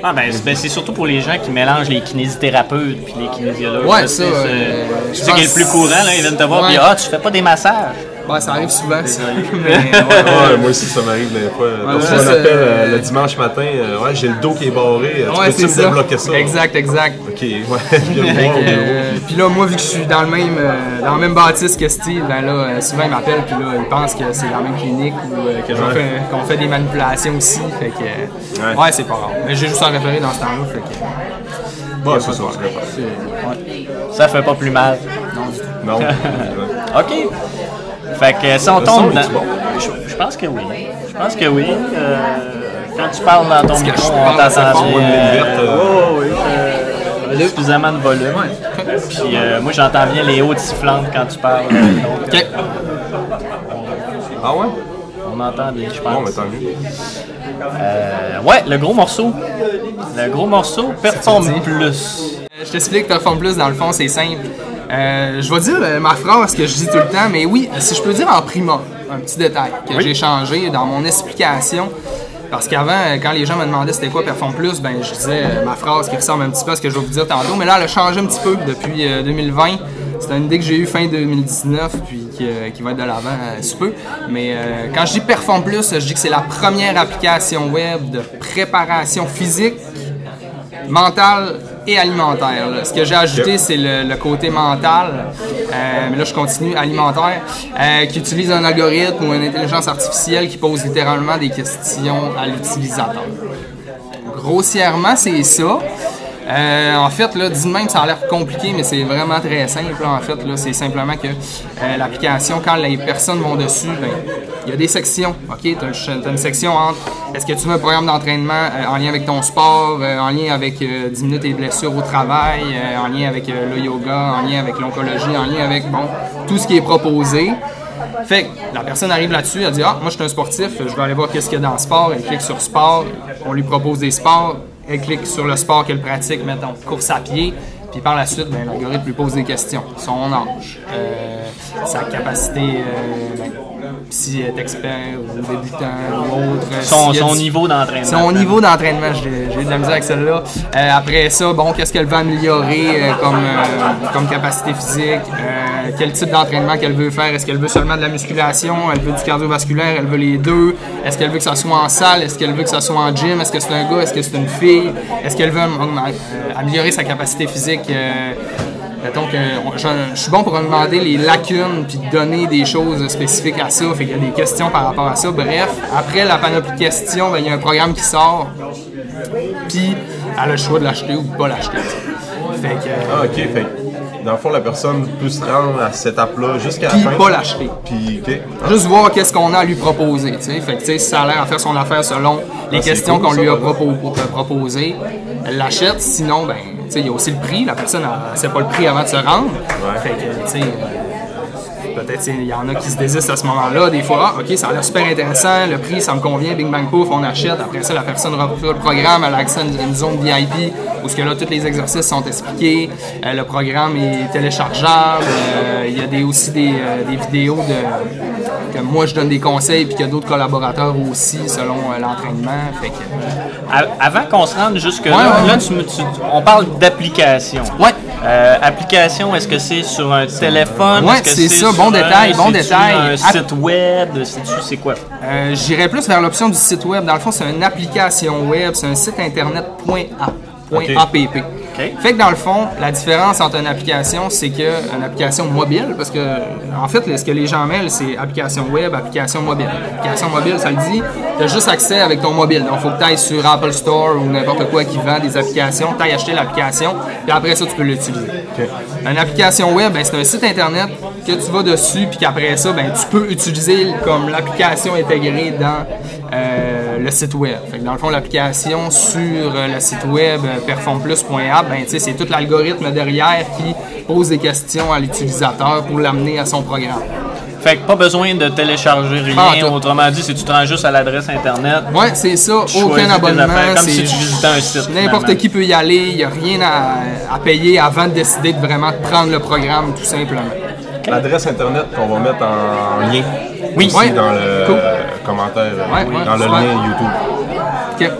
Ah ben, c'est ben, c'est surtout pour les gens qui mélangent les kinésithérapeutes puis les kinésiologues. Ouais, ça, c'est- euh, c'est qui est le plus courant, là. Ils viennent te voir, Ouais. puis ah, tu fais pas des massages. Ouais, ça arrive souvent, ça. Mais, Ouais, ouais, moi aussi, ça m'arrive des fois. Ouais, Parce qu'on appelle euh, euh, le dimanche matin, euh, ouais, j'ai le dos qui est barré, euh, tu Ouais, peux-tu me ça. débloquer ça? Exact, exact. Ok, ouais, je viens me Fait voir que, au bureau. euh, puis là, moi, vu que je suis dans le même, euh, dans le même bâtisse que Steve, ben là, euh, souvent il m'appelle, puis là, il pense que c'est la même clinique ou euh, qu'on fait des manipulations aussi. Fait que, euh, Ouais. ouais, c'est pas grave. Mais j'ai juste à référer dans ce temps-là. Fait que, Ouais, c'est ça, c'est vrai. Ça fait pas plus mal. Non. OK. Fait que si on tombe dans... Je, je pense que oui. Je pense que oui. Euh, quand tu parles dans ton micro, on t'entend bien. euh, ouais, ouais, euh, suffisamment de volume. Puis euh, moi, j'entends bien les hautes sifflantes quand tu parles. Donc, Ok. Ah ouais? on entend bien, je Bon, pense. mais tant mieux. Euh, ouais, le gros morceau. Le gros morceau performe plus. Euh, Je t'explique, Perform Plus, dans le fond, c'est simple. Euh, je vais dire euh, ma phrase que je dis tout le temps, mais oui, si je peux dire en prima, un petit détail que Oui. j'ai changé dans mon explication. Parce qu'avant, euh, quand les gens me demandaient c'était quoi Perform Plus, ben je disais euh, ma phrase qui ressemble un petit peu à ce que je vais vous dire tantôt. Mais là, elle a changé un petit peu depuis euh, 2020. C'est une idée que j'ai eue fin 2019, puis qui, qui va être de l'avant sous peu. Mais quand je dis Perform Plus, je dis que c'est la première application web de préparation physique mental et alimentaire. là. Ce que j'ai ajouté, Yep. c'est le, le côté mental, euh, mais là je continue, alimentaire, euh, qui utilise un algorithme ou une intelligence artificielle qui pose littéralement des questions à l'utilisateur. Grossièrement, c'est ça. Euh, en fait, là, dit même, ça a l'air compliqué, mais c'est vraiment très simple. En fait, là, c'est simplement que euh, l'application, quand les personnes vont dessus, ben, il y a des sections. Ok, tu as, une section entre est-ce que tu veux un programme d'entraînement euh, en lien avec ton sport, en lien avec euh, diminuer tes blessures au travail, en lien avec le yoga, en lien avec l'oncologie, en lien avec bon tout ce qui est proposé. Fait que la personne arrive là-dessus, elle dit Ah, moi je suis un sportif, je vais aller voir qu'est-ce qu'il y a dans le sport. Elle clique sur sport, on lui propose des sports, elle clique sur le sport qu'elle pratique, mettons course à pied, puis par la suite, ben, l'algorithme lui pose des questions. Son âge, euh, sa capacité, euh, ben, si elle est expert ou débutant ou autre. Son, son du- niveau d'entraînement. son niveau d'entraînement, j'ai de la misère avec celle-là. Euh, après ça, bon, qu'est-ce qu'elle veut améliorer euh, comme, euh, comme capacité physique? Quel type d'entraînement qu'elle veut faire? Est-ce qu'elle veut seulement de la musculation? Elle veut du cardiovasculaire? Elle veut les deux? Est-ce qu'elle veut que ça soit en salle? Est-ce qu'elle veut que ça soit en gym? Est-ce que c'est un gars? Est-ce que c'est une fille? Est-ce qu'elle veut am- am- améliorer sa capacité physique? Euh, on- je, je suis bon pour demander les lacunes puis donner des choses spécifiques à ça. Fait qu'il y a des questions par rapport à ça. Bref, après la panoplie de questions, ben, il y a un programme qui sort. Puis elle a le choix de l'acheter ou de pas l'acheter. Fait que. Ah, ok, fait dans le fond, la personne peut se rendre à cette étape-là jusqu'à la Puis fin. pas l'acheter. Puis, ok. Juste voir qu'est-ce qu'on a à lui proposer. tu sais. Fait que tu sais, si ça a l'air à faire son affaire selon les Ah, c'est questions cool, qu'on lui a euh, proposées, elle l'achète. Sinon, ben, il y a aussi le prix. La personne ne sait pas le prix avant de se rendre. Ouais. Fait que, tu sais, peut-être il y en a qui se désistent à ce moment-là. Des fois, ah, ok, ça a l'air super intéressant, le prix, ça me convient, bing bang pouf, on achète. Après ça, la personne reçoit le programme, elle a accès à une, zone VIP où ce que là, tous les exercices sont expliqués. Euh, le programme est téléchargeable. Euh, Il y a des, aussi des, euh, des vidéos de que moi je donne des conseils puis qu'il y a d'autres collaborateurs aussi selon euh, l'entraînement. Fait que, A- Avant qu'on se rende jusque là, Ouais, là ouais. tu me- tu- on parle d'application. Ouais. Euh, application, est-ce que c'est sur un téléphone? Que c'est ça, bon un- détail, bon détail. un App- site web, c'est quoi? Euh, J'irais plus vers l'option du site web. Dans le fond, c'est une application web, c'est un site internet .app. Fait que dans le fond, la différence entre une application, c'est que une application mobile, parce que en fait, ce que les gens mêlent, c'est application web, application mobile. Application mobile, ça le dit, tu as juste accès avec ton mobile. Donc, il faut que tu ailles sur Apple Store ou n'importe quoi qui vend des applications, tu ailles acheter l'application, puis après ça, tu peux l'utiliser. Une application web, ben, c'est un site internet que tu vas dessus, puis qu'après ça, ben, tu peux utiliser comme l'application intégrée dans euh, le site web. Fait que dans le fond, l'application sur euh, le site web euh, performplus.app, ben, tu sais, c'est tout l'algorithme derrière qui pose des questions à l'utilisateur pour l'amener à son programme. Fait que pas besoin de télécharger rien. tout. Autrement dit, si tu te rends juste à l'adresse internet, Ouais, c'est ça. Aucun abonnement. comme si tu visitais un site, N'importe qui peut y aller. Il n'y a rien à, à payer avant de décider de vraiment prendre le programme, tout simplement. L'adresse internet qu'on va mettre en lien. Oui. Aussi Ouais. dans le Cool. Commentaire, euh, Ouais, ouais, dans le super. lien YouTube. Ok,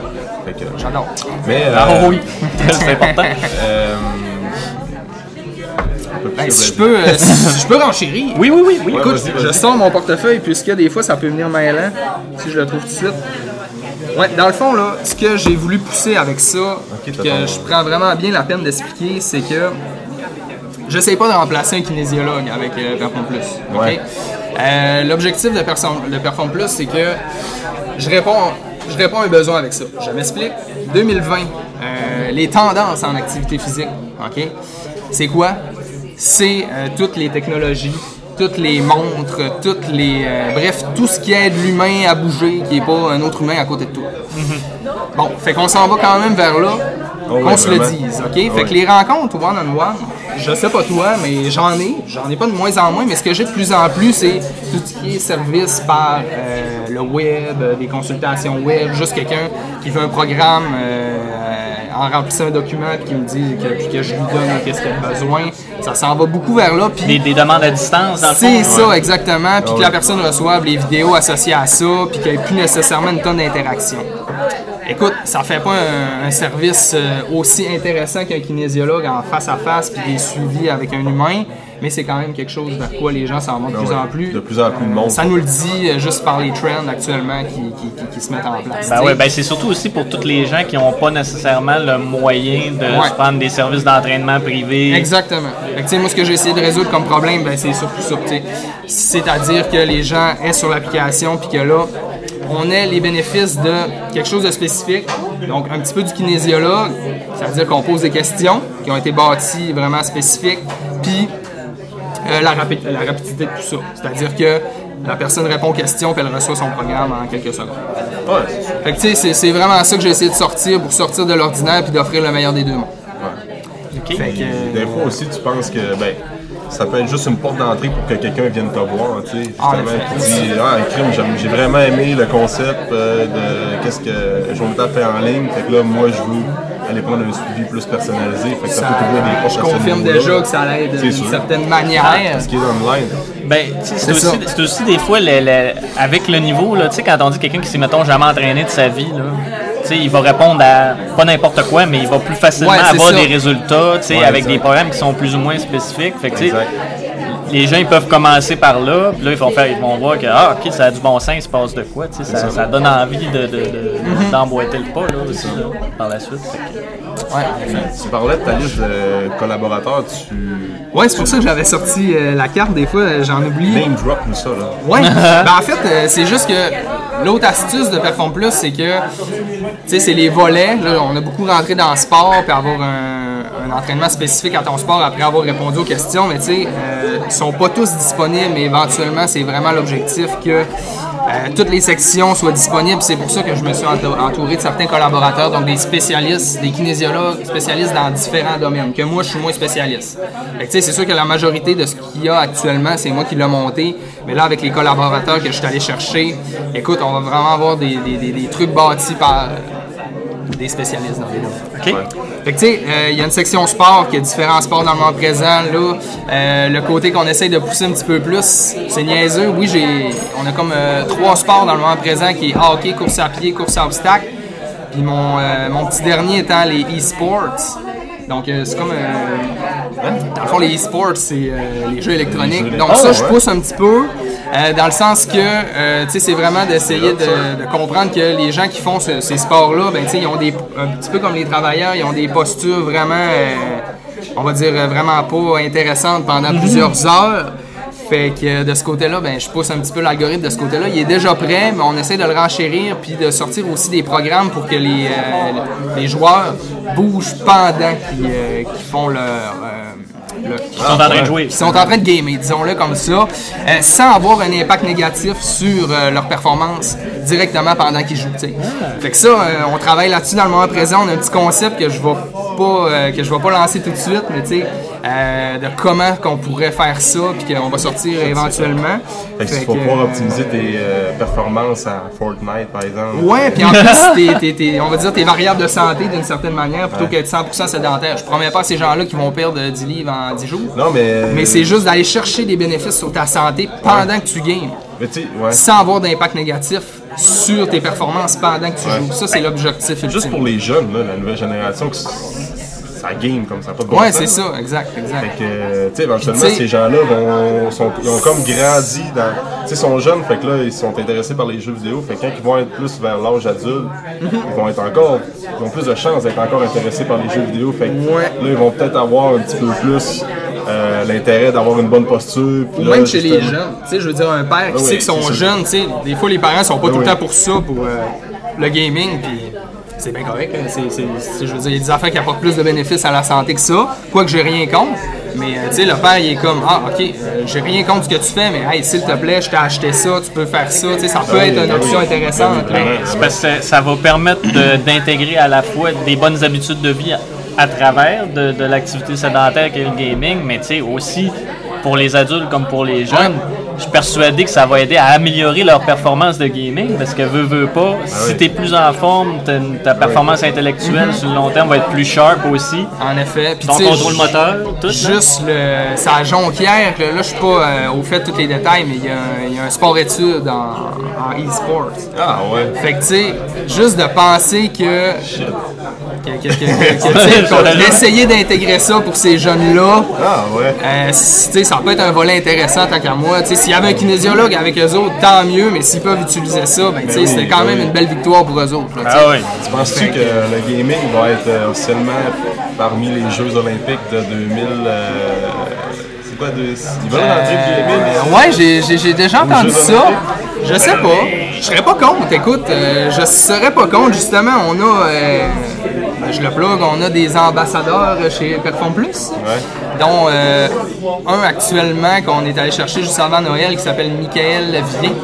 Fait que, j'adore. mais euh, ah oui, c'est important. euh, Ben, si je peux, euh, si je peux renchérir. Oui, oui, oui, oui. Ouais, Écoute, je sors mon portefeuille puisque des fois ça peut venir mêlant si je le trouve tout de suite. Ouais, dans le fond, là, ce que j'ai voulu pousser avec ça, que ton- je prends vraiment bien la peine d'expliquer, c'est que j'essaie pas de remplacer un kinésiologue avec euh, Perform Plus. ok? Ouais. Euh, L'objectif de, Perform- de Perform Plus, c'est que je réponds, je réponds à un besoin avec ça. Je m'explique. 2020, euh, les tendances en activité physique, ok? C'est quoi? C'est euh, toutes les technologies, toutes les montres, toutes les. bref, tout ce qui aide l'humain à bouger, qui n'est pas un autre humain à côté de toi. Bon, fait qu'on s'en va quand même vers là, Oh qu'on ouais, se le dise, ok? Oh fait ouais. que les rencontres one-on-one, je sais pas toi, mais j'en ai, j'en ai pas de moins en moins, mais ce que j'ai de plus en plus, c'est tout ce qui est service par euh, le web, euh, des consultations web, juste quelqu'un qui fait un programme euh, en remplissant un document qui me dit que, puis que je lui donne qu'est-ce qu'il a besoin. Ça s'en va beaucoup vers là, puis Des, des demandes à distance, dans le c'est ça, exactement. Puis que ouais. la personne reçoive les vidéos associées à ça, puis qu'il n'y ait plus nécessairement une tonne d'interaction. Écoute, ça fait pas un, un service euh, aussi intéressant qu'un kinésiologue en face à face, puis des suivis avec un humain, mais c'est quand même quelque chose vers quoi les gens s'en vont de plus ouais. en plus. De plus en plus de monde. Ça nous le dit euh, juste par les trends actuellement qui, qui- qui- qui se mettent en place. Ben ouais, ben c'est surtout aussi pour tous les gens qui n'ont pas nécessairement le moyen de Ouais. se prendre des services d'entraînement privés. Exactement. Fait que, tu sais, moi, ce que j'ai essayé de résoudre comme problème, ben, c'est surtout ça. C'est-à-dire que les gens aient sur l'application, puis que là, on ait les bénéfices de quelque chose de spécifique. Donc, un petit peu du kinésiologue, c'est-à-dire qu'on pose des questions qui ont été bâties vraiment spécifiques, puis euh, la, rapi- la rapidité de tout ça. C'est-à-dire que la personne répond aux questions, puis elle reçoit son programme en quelques secondes. Ouais, c'est sûr. Fait que, tu sais, c'est- vraiment ça que j'ai essayé de sortir pour sortir de l'ordinaire, puis d'offrir le meilleur des deux mondes. Ok. Fait que, euh, Des fois aussi, tu penses que ben, ça peut être juste une porte d'entrée pour que quelqu'un vienne te voir. Tu sais, justement, Ah, crime, j'aime- j'ai vraiment aimé le concept euh, de qu'est-ce que Jonathan fait en ligne. Fait que là, moi, je veux aller prendre un suivi plus personnalisé. Fait que ça, Ça- peut des portes je confirme déjà que ça l'aide C'est d'une sûr. certaine manière. Ce qui est online. Ben, tu sais, c'est aussi, c'est aussi des fois, le- le- avec le niveau, là, tu sais, quand on dit quelqu'un qui s'est, mettons, jamais entraîné de sa vie, là, il va répondre à pas n'importe quoi, mais il va plus facilement Ouais, avoir ça. des résultats, tu sais, Ouais, avec exact. des programmes qui sont plus ou moins spécifiques. Fait que, les gens ils peuvent commencer par là, puis là ils vont faire, ils vont voir que ah ok ça a du bon sens, il se passe de quoi, tu sais, ça, ça donne envie de, de- de- d'emboîter le pas là aussi là, par la suite. Que- Ouais. Tu parlais de ta liste de collaborateurs, tu Ouais, c'est pour ça que j'avais sorti euh, la carte. Des fois, euh, j'en oublie. name drop ça. Là. Ouais. ben, en fait, euh, c'est juste que l'autre astuce de Perform Plus, c'est que, tu sais, c'est les volets. Là, on a beaucoup rentré dans le sport, puis avoir un, un entraînement spécifique à ton sport après avoir répondu aux questions. Mais tu sais, euh, ils sont pas tous disponibles, mais éventuellement, c'est vraiment l'objectif que euh, toutes les sections soient disponibles. C'est pour ça que je me suis entou- entouré de certains collaborateurs, donc des spécialistes, des kinésiologues spécialistes dans différents domaines, que moi, je suis moins spécialiste. C'est sûr que la majorité de ce qu'il y a actuellement, c'est moi qui l'ai monté. Mais là, avec les collaborateurs que je suis allé chercher, écoute, on va vraiment avoir des, des- des- des trucs bâtis par des spécialistes dans les domaines. Ok. Fait que tu sais, euh, il y a une section sport qui a différents sports dans le moment présent. Là, Euh, le côté qu'on essaye de pousser un petit peu plus, c'est niaiseux. Oui, j'ai, on a comme euh, trois sports dans le moment présent qui est hockey, course à pied, course à obstacles. Puis mon, euh, mon petit dernier étant les e-sports. Donc euh, c'est comme euh, dans le fond les e-sports c'est euh, les jeux électroniques. Donc ça je ouais. pousse un petit peu euh, dans le sens que euh, tu sais c'est vraiment d'essayer de, de comprendre que les gens qui font ce- ces sports-là ben tu sais ils ont des un petit peu comme les travailleurs, ils ont des postures vraiment euh, on va dire vraiment pas intéressantes pendant plusieurs heures. Fait que de ce côté-là, ben, je pousse un petit peu l'algorithme de ce côté-là. Il est déjà prêt, mais on essaie de le renchérir puis de sortir aussi des programmes pour que les, euh, les joueurs bougent pendant qu'ils euh, qu'ils font leur. Ils sont en train de jouer. qui sont en train de gamer, disons-le comme ça, euh, sans avoir un impact négatif sur euh, leur performance directement pendant qu'ils jouent. tu sais. Fait que ça, euh, on travaille là-dessus dans le moment présent. On a un petit concept que je vais pas, euh, que je vais pas lancer tout de suite, mais tu sais, euh, de comment qu'on pourrait faire ça, puis qu'on va sortir éventuellement. Fait que Fait que, pouvoir euh, optimiser tes euh, performances à Fortnite, par exemple. Ouais, puis en plus, t'es- t'es- t'es- on va dire tes variables de santé d'une certaine manière, plutôt qu'être 100% sédentaire. Je promets pas à ces gens-là qui vont perdre 10 livres en 10 jours. Non, mais. Mais c'est juste d'aller chercher des bénéfices sur ta santé pendant que tu games, Mais tu sais, ouais. sans avoir d'impact négatif sur tes performances pendant que tu joues. Ça, c'est l'objectif ultime. Juste pour les jeunes, là, la nouvelle génération, que game comme ça, pas de bon Ouais, c'est ça, exact, exact. Fait que, tu sais, éventuellement, ces gens-là vont, sont, ils ont comme grandi dans. Tu sais, ils sont jeunes, fait que là, ils sont intéressés par les jeux vidéo. Fait que quand ils vont être plus vers l'âge adulte, ils vont être encore. Ils ont plus de chances d'être encore intéressés par les jeux vidéo. Fait que Ouais. là, ils vont peut-être avoir un petit peu plus euh, l'intérêt d'avoir une bonne posture. Ou là, même chez les jeunes. Tu sais, je veux dire, un père qui Ah sait qu'ils sont jeunes, tu sais, des fois, les parents sont pas Ah tout le temps pour ça, pour euh, le gaming, puis c'est bien correct. là. C'est- c'est- c'est- je veux dire, il y a des affaires qui apportent plus de bénéfices à la santé que ça, quoique j'ai rien contre. Mais, euh, tu sais, le père, il est comme, ah, ok, euh, j'ai rien contre ce que tu fais, mais hey, s'il te plaît, je t'ai acheté ça, tu peux faire ça, tu sais, ça peut être une option intéressante. Là. C'est parce que ça va permettre de- d'intégrer à la fois des bonnes habitudes de vie à, à travers de, de l'activité sédentaire qu'est le gaming, mais tu sais aussi pour les adultes comme pour les jeunes, je suis persuadé que ça va aider à améliorer leur performance de gaming parce que veut, veut pas, si oui. tu es plus en forme, ta, ta performance intellectuelle sur le long terme va être plus sharp aussi. En effet. Puis, Ton contrôle moteur, tout. là. Juste le, sa jonquière, que là, je suis pas euh, au fait de tous les détails, mais il y a, un- il y a un sport-études en, en e-sport. Ah ouais. Fait que, tu sais, juste de penser que. que, que, que- que- que, tu sais, qu'on- d'essayer d'intégrer ça pour ces jeunes-là, Ah ouais. euh, ça peut être un volet intéressant tant qu'à moi. Tu sais, S'il y avait un kinésiologue avec eux autres, tant mieux, mais s'ils peuvent utiliser ça, ben, oui, c'était quand ben même une belle victoire pour eux autres. là. Ah oui. Tu penses-tu que le gaming va être euh, officiellement parmi les Jeux Olympiques de 2000. euh, c'est quoi de. Ils veulent rentrer le gaming Euh, ouais, j'ai- déjà entendu ça. Je sais pas. Je serais pas contre. Écoute, euh, je serais pas contre. Justement, on a, euh, ben, je le plug, on a des ambassadeurs chez Perform Plus, Ouais. Dont euh, un actuellement qu'on est allé chercher juste avant Noël qui s'appelle Michael Vivien.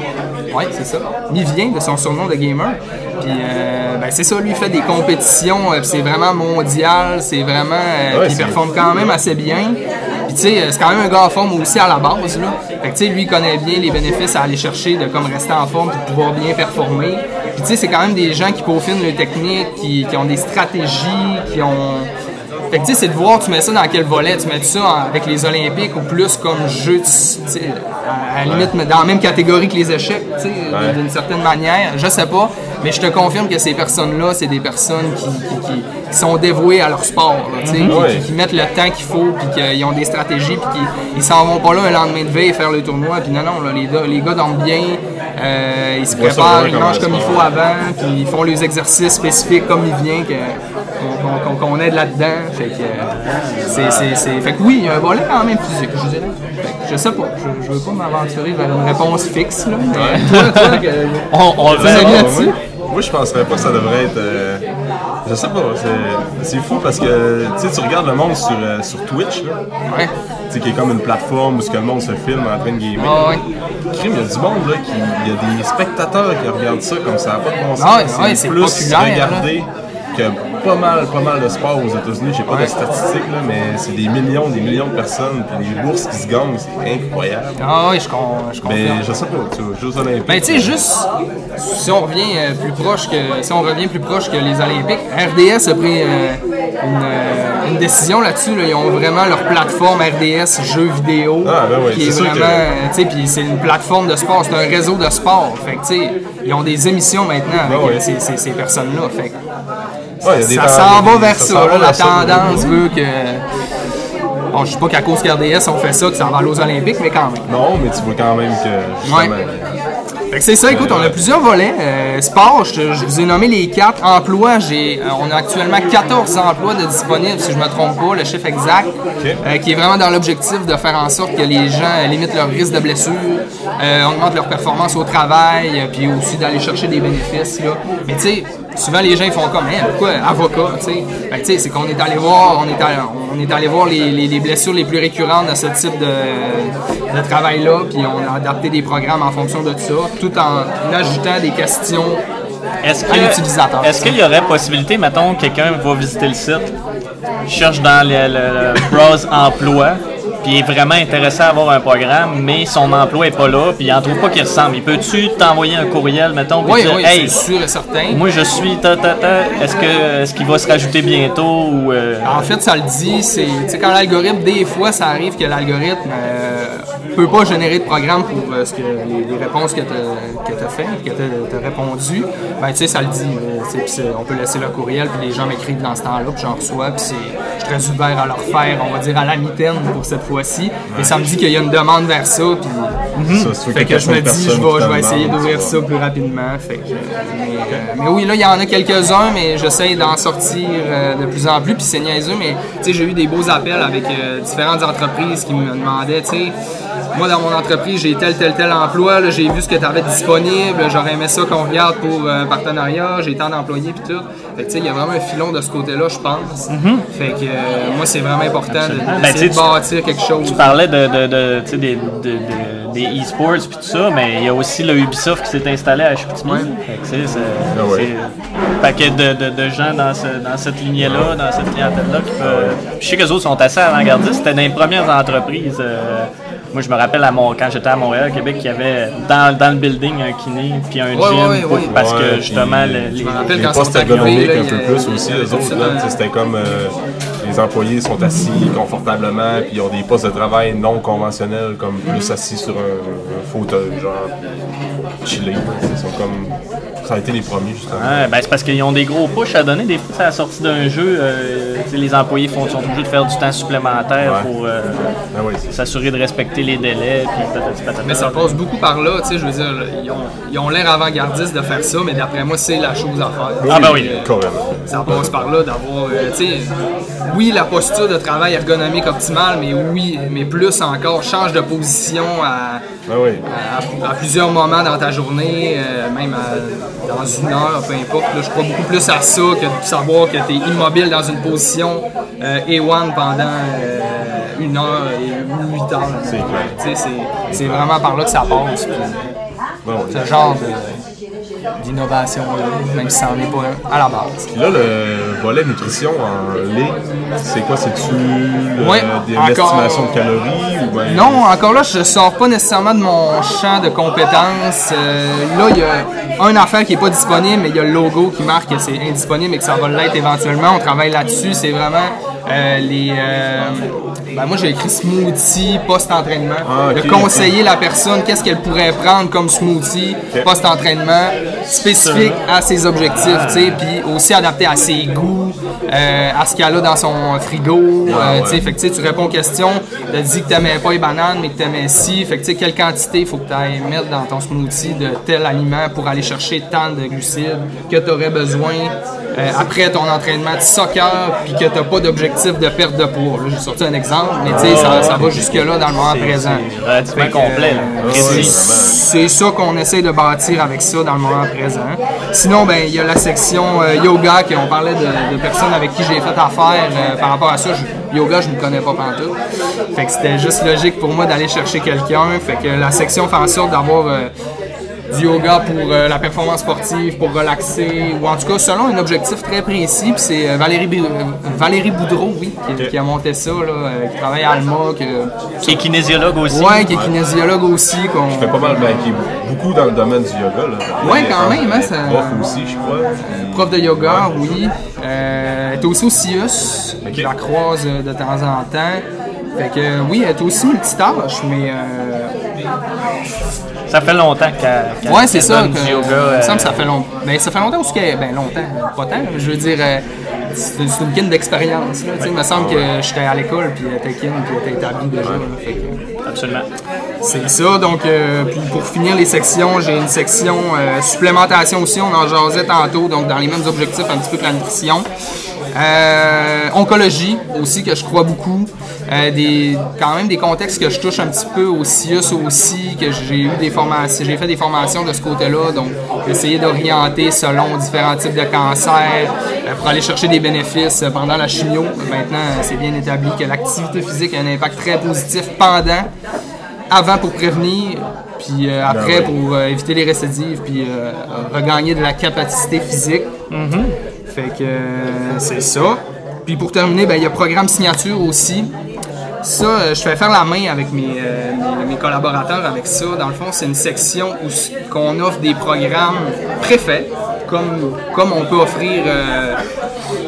Ouais, c'est ça. Mivien, de son surnom de gamer. Puis, euh, ben, c'est ça, lui, il fait des compétitions, euh, c'est vraiment mondial, c'est vraiment. Ouais, il performe quand même assez bien. Puis, tu sais, c'est quand même un gars en forme aussi à la base, là. Fait que, tu sais, lui, il connaît bien les bénéfices à aller chercher de comme rester en forme, de pouvoir bien performer. Puis, tu sais, c'est quand même des gens qui peaufinent les techniques, qui, qui ont des stratégies, qui ont. Fait que tu sais, c'est de voir, tu mets ça dans quel volet, tu mets ça en- avec les Olympiques ou plus comme jeu, à, à la limite, dans la même catégorie que les échecs, d'une certaine manière, je sais pas, mais je te confirme que ces personnes-là, c'est des personnes qui, qui- qui- qui sont dévouées à leur sport, là, sais, qui, mettent le temps qu'il faut, puis qu'ils ont des stratégies, puis qu'ils ils s'en vont pas là un lendemain de veille faire le tournoi, puis non, non, là, les, gars, les gars dorment bien, euh, ils se préparent, ils mangent comme il faut avant, puis ils font les exercices spécifiques comme il vient, que- qu'on aide là-dedans. Fait que, euh, c'est, fait que oui, il y a un volet quand même physique, je dirais. Je sais pas, je, je veux pas m'aventurer vers une réponse fixe, là, mais toi, toi, que- On, on le là-dessus? moi, je penserais pas que ça devrait être. euh, je sais pas, c'est- fou parce que tu regardes le monde sur, euh, sur Twitch, là, Ouais. tu sais, qui est comme une plateforme où ce que le monde se filme en train de gamer. Ah ouais. Crime, il y a du monde, là, qui, il y a des spectateurs qui regardent ça comme ça, n'a pas de bon sens. Ah ouais, c'est plus populaire, regardé que pas mal, pas mal de sport aux États-Unis. J'ai pas de statistiques, là, mais c'est des millions, des millions de personnes, puis les bourses qui se gagnent, c'est incroyable. Ah oui, je, con, je confirme. Mais je sais pas, tu vois, Jeux Olympiques. Ben, tu sais, juste, si on revient euh, plus proche que, si on revient plus proche que les Olympiques, RDS a pris euh, une, euh, une décision là-dessus, là. Ils ont vraiment leur plateforme RDS jeux vidéo. Ah, ben oui, qui est, vraiment, que- tu sais, puis c'est une plateforme de sport, c'est un réseau de sport. Fait que, tu sais, ils ont des émissions maintenant avec Ben oui. ces, ces- ces personnes-là. Fait que, Ouais, ça s'en va vers ça ça. La tendance veut que. Bon, je sais pas qu'à cause qu'RDS on fait ça, que ça va aller aux Olympiques, mais quand même. Non, mais tu vois quand même que. Ouais. Fait que c'est ça, écoute, on a plusieurs volets. Euh, sport, je, vous ai nommé les quatre. Emploi, j'ai, euh, on a actuellement 14 emplois de disponibles, si je me trompe pas, le chiffre exact, euh, qui est vraiment dans l'objectif de faire en sorte que les gens euh, limitent leur risque de blessure, euh, augmentent leur performance au travail, euh, puis aussi d'aller chercher des bénéfices. Là. Mais tu sais, souvent les gens ils font comme, Hein, pourquoi avocat, tu sais? Ben, tu sais, c'est qu'on est allé voir, on est allé, on est allé voir les, les- les blessures les plus récurrentes de ce type de, de travail-là, puis on a adapté des programmes en fonction de ça, tout en ajoutant des questions Est-ce à l'utilisateur. est-ce qu'il y aurait possibilité, mettons, quelqu'un va visiter le site, cherche dans le, le, le browse emploi, puis il est vraiment intéressé à avoir un programme, mais son emploi est pas là, puis il en trouve pas qui ressemble. Il peut-tu t'envoyer un courriel, mettons, puis Oui, dire oui, Hey, sûr et certain. moi je suis ta ta ta, est-ce que est-ce qu'il va se rajouter bientôt ou euh, En fait, ça le dit, c'est tu sais, quand l'algorithme, des fois, ça arrive que l'algorithme euh, peut pas générer de programme pour euh, ce que, les, les réponses que tu as, fait, que tu as, répondu. Ben, tu sais, ça le dit. euh, on peut laisser leur courriel, puis les gens m'écrivent dans ce temps-là, puis j'en reçois, puis c'est, je suis très ouvert à leur faire, on va dire, à la mitaine pour cette fois-ci. Et ça me dit qu'il y a une demande vers ça, puis fait que je me dis, je vais, je vais essayer d'ouvrir ça plus rapidement. Fait que, mais, euh, mais oui, là, il y en a quelques-uns, mais j'essaie d'en sortir euh, de plus en plus. Puis c'est niaiseux, mais j'ai eu des beaux appels avec différentes entreprises qui me demandaient, tu sais, moi, dans mon entreprise, j'ai tel, tel, tel emploi, là, j'ai vu ce que tu avais disponible, j'aurais aimé ça qu'on regarde pour euh, un partenariat, j'ai tant d'employés, puis tout. Fait que, tu sais, il y a vraiment un filon de ce côté-là, je pense. Fait que euh, moi, c'est vraiment important de, Ben, de sais, bâtir quelque chose. Tu parlais de, des, de- de- des e-sports puis tout ça, mais il y a aussi le Ubisoft qui s'est installé à Chicoutimi. Ouais. Fait que, tu sais, c'est Ah ouais. un paquet de, de, de gens dans, ce- dans cette lignée-là, dans cette clientèle-là qui peuvent... Je sais que les autres sont assez avant-gardistes. C'était dans les premières entreprises. euh, moi, je me rappelle à mon, quand j'étais à Montréal, Québec, qu'il y avait dans, dans le building un kiné puis un Ouais, gym ouais, pour- ouais. parce Ouais, que justement, le- les, Les quand postes ergonomiques un il peu plus aussi, il tout autres. C'était comme euh, les employés sont assis confortablement, puis ils ont des postes de travail non conventionnels, comme plus assis sur un, un fauteuil, genre sais, Ils sont comme. Ça a été les premiers, justement. Ouais, ben c'est parce qu'ils ont des gros push à donner. Des fois, c'est à la sortie d'un jeu, euh, les employés font, sont obligés de faire du temps supplémentaire Ouais. pour euh, Ah s'assurer de respecter les délais. Puis patati patata. Mais ça passe beaucoup par là, tu sais, je veux dire, ils ont, ils ont l'air avant-gardistes de faire ça, mais d'après moi, c'est la chose à faire. Ah ben oui. Euh, Carrément. Ça passe par là d'avoir, euh, tu sais, oui, la posture de travail ergonomique optimale, mais oui, mais plus encore, change de position à, oui. à, à plusieurs moments dans ta journée, euh, même à- dans une heure, peu importe. Là, je crois beaucoup plus à ça que de savoir que tu es immobile dans une position euh, A1 pendant euh, une heure et ou huit heures. C'est clair. Tu sais, c'est- C'est vraiment par là que ça passe. ce genre de- d'innovation-là, même si ça n'en est pas un à la base. Puis là, le volet nutrition en ligne, c'est quoi? C'est-tu des encore- estimations de calories? Ou ben- Non, encore là, je sors pas nécessairement de mon champ de compétences. Euh, là, il y a une affaire qui est pas disponible, mais il y a le logo qui marque que c'est indisponible et que ça va l'être éventuellement. On travaille là-dessus. C'est vraiment euh, les. euh, ben moi, j'ai écrit smoothie post-entraînement. Ah, de conseiller la personne qu'est-ce qu'elle pourrait prendre comme smoothie post-entraînement spécifique à ses objectifs, tu sais, puis aussi adapté à ses goûts, euh, à ce qu'elle a dans son frigo. Ah, euh, ouais. tu fait que réponds aux questions, tu as dit que tu n'aimais pas les bananes, mais que tu aimais ci. Fait que tu sais, quelle quantité il faut que tu ailles mettre dans ton smoothie de tel aliment pour aller chercher tant de glucides que tu aurais besoin euh, après ton entraînement de soccer, puis que tu n'as pas d'objectif de perte de poids. J'ai sorti un exemple, mais tu sais, ça, ça va jusque-là dans le moment présent. C'est complet. c'est ça qu'on essaie de bâtir avec ça dans le moment présent. Sinon, ben il y a la section euh, yoga, qu'on parlait de, de personnes avec qui j'ai fait affaire euh, par rapport à ça. Je- yoga, je ne connais pas pantoute. Fait que c'était juste logique pour moi d'aller chercher quelqu'un. Fait que la section fait en sorte d'avoir euh, du yoga pour euh, la performance sportive, pour relaxer, ou en tout cas selon un objectif très précis. Puis c'est euh, Valérie, euh, Valérie Boudreau, oui, qui, qui a monté ça, là, qui travaille à Alma, Qui est kinésiologue aussi. ouais, qui est kinésiologue aussi. qu'on- fait pas mal, ben, qui est beaucoup dans le domaine du yoga. Là. Ouais, quand même, hein, ça- Prof aussi, je crois. Prof de yoga, oui. Euh, elle est aussi au CIUS. Ok. Je la croise de temps en temps. Fait que oui, elle est aussi multitâche, mais euh, Ça fait longtemps qu'elle qu'elle- ouais, c'est ça. que- du yoga. il me euh, semble que ça fait longtemps. Ben, ça fait longtemps aussi qu'elle. Ben, longtemps. Pas tant. Je veux dire, euh, c'est une kin d'expérience. Il me semble que j'étais à l'école, puis elle était kin, puis elle était établie déjà. que- Absolument. C'est ça, donc euh, puis pour finir les sections, j'ai une section euh, supplémentation aussi, on en jasait tantôt, donc dans les mêmes objectifs un petit peu que la nutrition. Euh, oncologie aussi, que je crois beaucoup. Euh, des, quand même des contextes que je touche un petit peu au CIUS aussi, que j'ai eu des formations, j'ai fait des formations de ce côté-là, donc essayer d'orienter selon différents types de cancers euh, pour aller chercher des bénéfices pendant la chimio. Maintenant, c'est bien établi que l'activité physique a un impact très positif pendant avant pour prévenir, puis euh, après Ben oui. pour euh, éviter les récidives, puis euh, regagner de la capacité physique. Fait que euh, c'est ça. Puis pour terminer, ben, il y a programme signature aussi. Ça, euh, je fais faire la main avec mes, euh, mes- mes collaborateurs avec ça. Dans le fond, c'est une section où qu'on offre des programmes préfaits, comme, comme on peut offrir,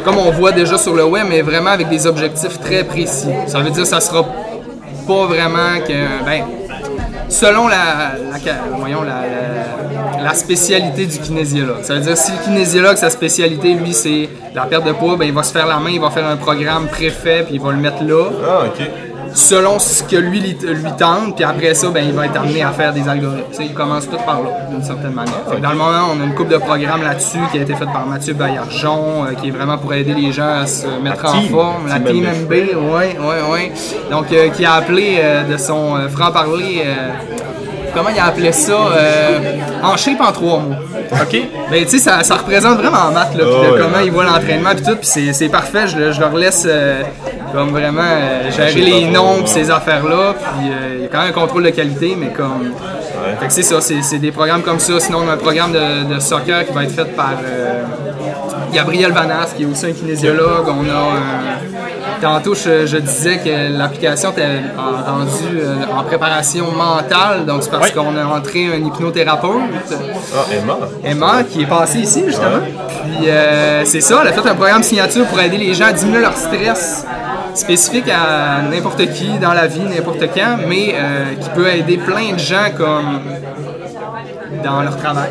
comme on voit déjà sur le web, mais vraiment avec des objectifs très précis. Ça veut dire que ça sera pas vraiment que, ben, selon la, voyons, la spécialité du kinésiologue. Ça veut dire si le kinésiologue, sa spécialité, lui, c'est la perte de poids, ben, il va se faire la main, il va faire un programme préfet, puis il va le mettre là, Ah, ok. Selon ce que lui, lui, tente, puis après ça, ben, il va être amené à faire des algorithmes. Il commence tout par là, d'une certaine manière. Fait que dans le moment, on a une coupe de programmes là-dessus qui a été faite par Mathieu Baillargeon, euh, qui est vraiment pour aider les gens à se mettre en team, forme. La Team MB. Oui, oui, oui. Donc, euh, qui a appelé euh, de son franc-parler, comment il a appelé ça euh, En shape en trois mots. OK. Ben, tu sais, ça, ça représente vraiment Matt, là, de Oh, ouais. comment ils voient l'entraînement, puis tout, puis c'est, parfait. Je, je leur laisse euh, comme vraiment euh, gérer les noms, puis ces affaires-là, puis euh, il y a quand même un contrôle de qualité, mais comme. Fait que c'est ça, c'est, c'est des programmes comme ça. Sinon, on a un programme de, de soccer qui va être fait par euh, Gabriel Vanas, qui est aussi un kinésiologue. On a Tantôt, je, je disais que l'application était en- rendue euh, en préparation mentale, donc c'est parce Oui. qu'on a entré un hypnothérapeute. Ah, Emma. Emma qui est passée ici justement. Puis euh, c'est ça, elle a fait un programme signature pour aider les gens à diminuer leur stress spécifique à n'importe qui dans la vie, n'importe quand, mais euh, qui peut aider plein de gens comme dans leur travail.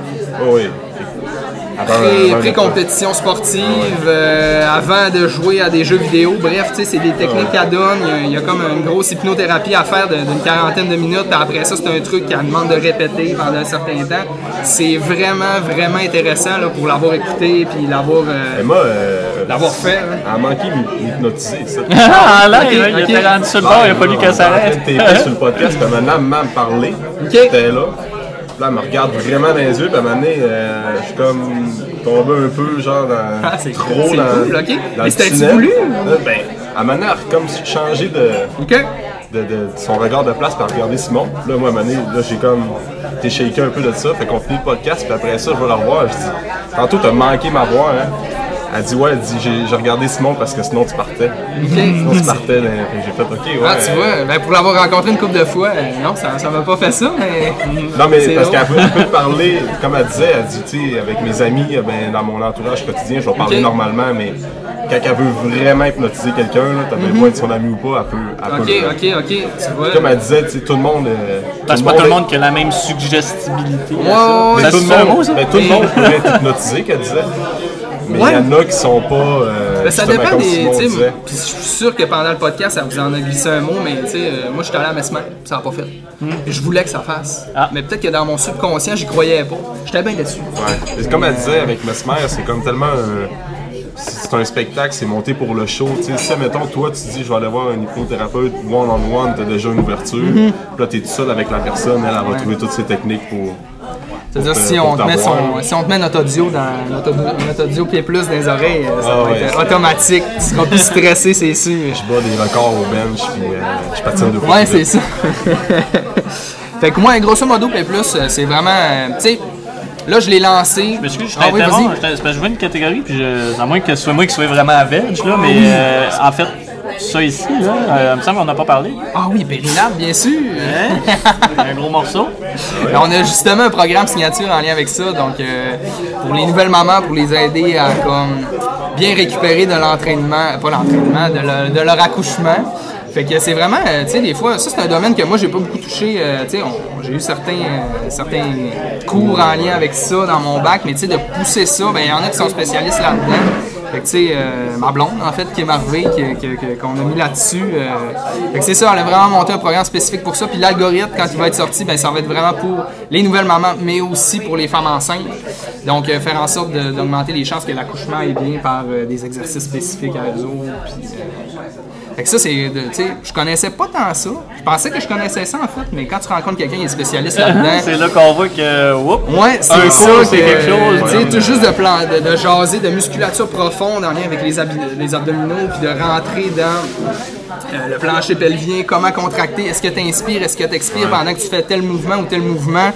Avant- Pré- avant- Pré-compétition sportive, euh, avant de jouer à des jeux vidéo, bref, tu sais, c'est des techniques qu'elle donne. Il y, a, il y a comme une grosse hypnothérapie à faire d'une quarantaine de minutes, puis après ça, c'est un truc qu'elle demande de répéter pendant un certain temps. C'est vraiment, vraiment intéressant là, pour l'avoir écouté, puis l'avoir euh, euh, l'avoir fait. hein. elle a manqué de m'hypnotiser, ça. Ah, là, Ok, il, il ok. était rendu sur le bord, il a fallu qu'elle s'arrête. Était sur le podcast, puis maintenant, elle m'a parlé. Ok. J'étais là. Là, elle me regarde vraiment dans les yeux, puis à un moment donné, euh, je suis comme tombé un peu, genre, dans, Ah, c'est trop dans, cool, ok. dans Mais le tunnel. voulu? Là, ben, à un moment donné, elle a comme changé de, de, de son regard de place pour regarder Simon. Puis Là, moi, à un moment donné, là, j'ai comme été shaké un peu de ça. Fait qu'on finit le podcast, puis après ça, je vais la revoir. Je dis, tantôt, t'as manqué ma voix, hein? Elle dit, ouais, elle dit, j'ai j'ai regardé Simon parce que sinon, tu partais. Sinon, tu partais. J'ai fait, ok, ouais. Ah, tu vois, ben, pour l'avoir rencontré une couple de fois, euh, non, ça ça m'a pas fait ça, mais. Non, mais C'est parce drôle. qu'elle peut, peut parler, comme elle disait, elle dit, tu sais, avec mes amis, eh ben, dans mon entourage quotidien, je vais parler normalement, mais quand elle veut vraiment hypnotiser quelqu'un, là, t'as bien beau être son ami ou pas, elle peut. Elle Mhm. Ok, peut ok, ok, tu vois. Comme elle disait, tu sais, tout le monde. euh, Parce que pas tout le monde qui a la même suggestibilité. Ouais, ouais, Mais Ça, tout, c'est le un monde, mot, ça? ben, tout le monde pourrait être hypnotisé, qu'elle disait. Mais il Ouais. y en a qui sont pas. euh, Ben, ça dépend comme des. Puis je suis sûr que pendant le podcast, ça vous en a glissé un mot, mais tu sais, euh, moi je suis allé à Mesmer, ça n'a pas fait. Je voulais que ça fasse. Ah. Mais peut-être que dans mon subconscient, j'y croyais pas. J'étais bien. Ouais. Et comme elle disait avec Mesmer, c'est comme tellement un. C'est un spectacle, c'est monté pour le show. Tu sais, si, mettons, toi, tu dis, je vais aller voir un hypnothérapeute one-on-one, t'as déjà une ouverture. Mm-hmm. Puis là, t'es tout seul avec la personne, elle, elle va trouver toutes ses techniques pour. C'est-à-dire, si, on te met son, si on te met notre audio dans notre, audio- notre audio P plus dans les oreilles, euh, ça Ah va ouais, être automatique. Tu seras plus stressé, c'est sûr. Je bats des records au bench, puis euh, je patine de Ouais, c'est ça. fait que moi, grosso modo, P plus, euh, c'est vraiment. euh, tu sais, là, je l'ai lancé. Je m'excuse, je Ah oui, t'interromps. je t'in- c'est parce que je vois une catégorie, puis je, à moins que ce soit moi qui soit vraiment à veg, là, mais euh, en fait, ça ici, là, euh, il me semble qu'on n'a pas parlé. Ah oui, Périnable, bien sûr. Hein? un gros morceau. On a justement un programme signature en lien avec ça, donc euh, pour les nouvelles mamans, pour les aider à comme bien récupérer de l'entraînement, pas l'entraînement, de, le- de leur accouchement. Fait que c'est vraiment, euh, tu sais, des fois, ça c'est un domaine que moi j'ai pas beaucoup touché. euh, tu sais, j'ai eu certains, euh, certains cours en lien avec ça dans mon bac, mais tu sais, de pousser ça, ben il y en a qui sont spécialistes là-dedans. Fait que tu sais, euh, ma blonde en fait qui est Marvé, que- que- que- qu'on a mis là-dessus. euh, fait que c'est ça, elle a vraiment monté un programme spécifique pour ça. Puis l'algorithme, quand il va être sorti, ben ça va être vraiment pour les nouvelles mamans, mais aussi pour les femmes enceintes. Donc euh, faire en sorte d'augmenter les chances que l'accouchement aille bien par des exercices spécifiques à euh, fait que ça, c'est. Tu sais, je connaissais pas tant ça. Je pensais que je connaissais ça en fait, mais quand tu rencontres quelqu'un qui est spécialiste là-dedans. C'est là qu'on voit que, whoop, Ouais, c'est ça. que, c'est quelque chose. Tu sais, tout juste de, plan, de, de jaser de musculature profonde en lien avec les, les abdominaux, puis de rentrer dans euh, le plancher pelvien, comment contracter, est-ce que tu inspires, est-ce que tu expires pendant que tu fais tel mouvement ou tel mouvement.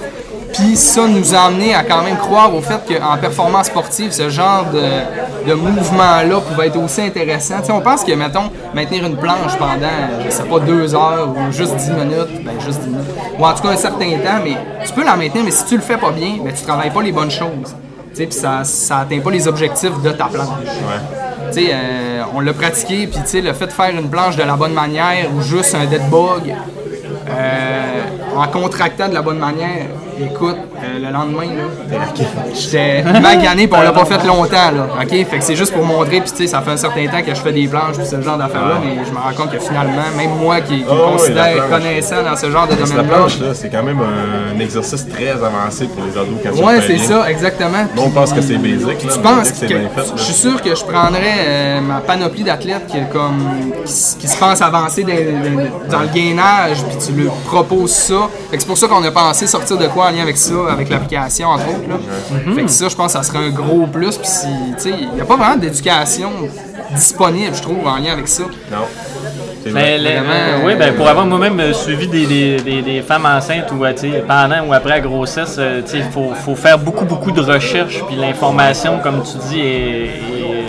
Puis ça nous a amené à quand même croire au fait qu'en performance sportive, ce genre de, de mouvement-là pouvait être aussi intéressant. On pense que, mettons, maintenir une planche pendant, je sais pas, deux heures ou juste dix minutes, ben juste dix minutes, ou en tout cas un certain temps, mais tu peux la maintenir, mais si tu le fais pas bien, ben tu travailles pas les bonnes choses. Puis ça, ça atteint pas les objectifs de ta planche. Euh, on l'a pratiqué, puis le fait de faire une planche de la bonne manière ou juste un dead bug, euh, en contractant de la bonne manière, écoute, euh, le lendemain, là, j'étais magané, puis on l'a pas fait longtemps, là, ok? Fait que c'est juste pour montrer, puis tu sais, ça fait un certain temps que je fais des planches, puis ce genre d'affaires-là, mais je me rends compte que finalement, même moi qui, qui me Ah oui, considère planche. connaissant dans ce genre de la domaine-là, planche, là, c'est quand même un exercice très avancé pour les ados quand ouais, c'est ça, exactement. Nous, on pense que c'est basic, là, Tu penses c'est que bien fait, je suis sûr que je prendrais euh, ma panoplie d'athlètes qui, comme, qui, se pensent avancer dans, dans- dans le gainage, puis tu leur proposes ça. Fait que c'est pour ça qu'on a pensé sortir de quoi en lien avec ça, avec l'application entre autres. Là. Fait que ça, je pense que ça serait un gros plus. Puis si, tu sais, il n'y a pas vraiment d'éducation disponible, je trouve, en lien avec ça. Non. Mais le- Vraiment, euh, oui, ben, pour avoir moi-même euh, suivi des, des, des, des femmes enceintes ou euh, tu sais, pendant ou après la grossesse, tu sais, il faut, faut faire beaucoup, beaucoup de recherches. Puis l'information, comme tu dis, est.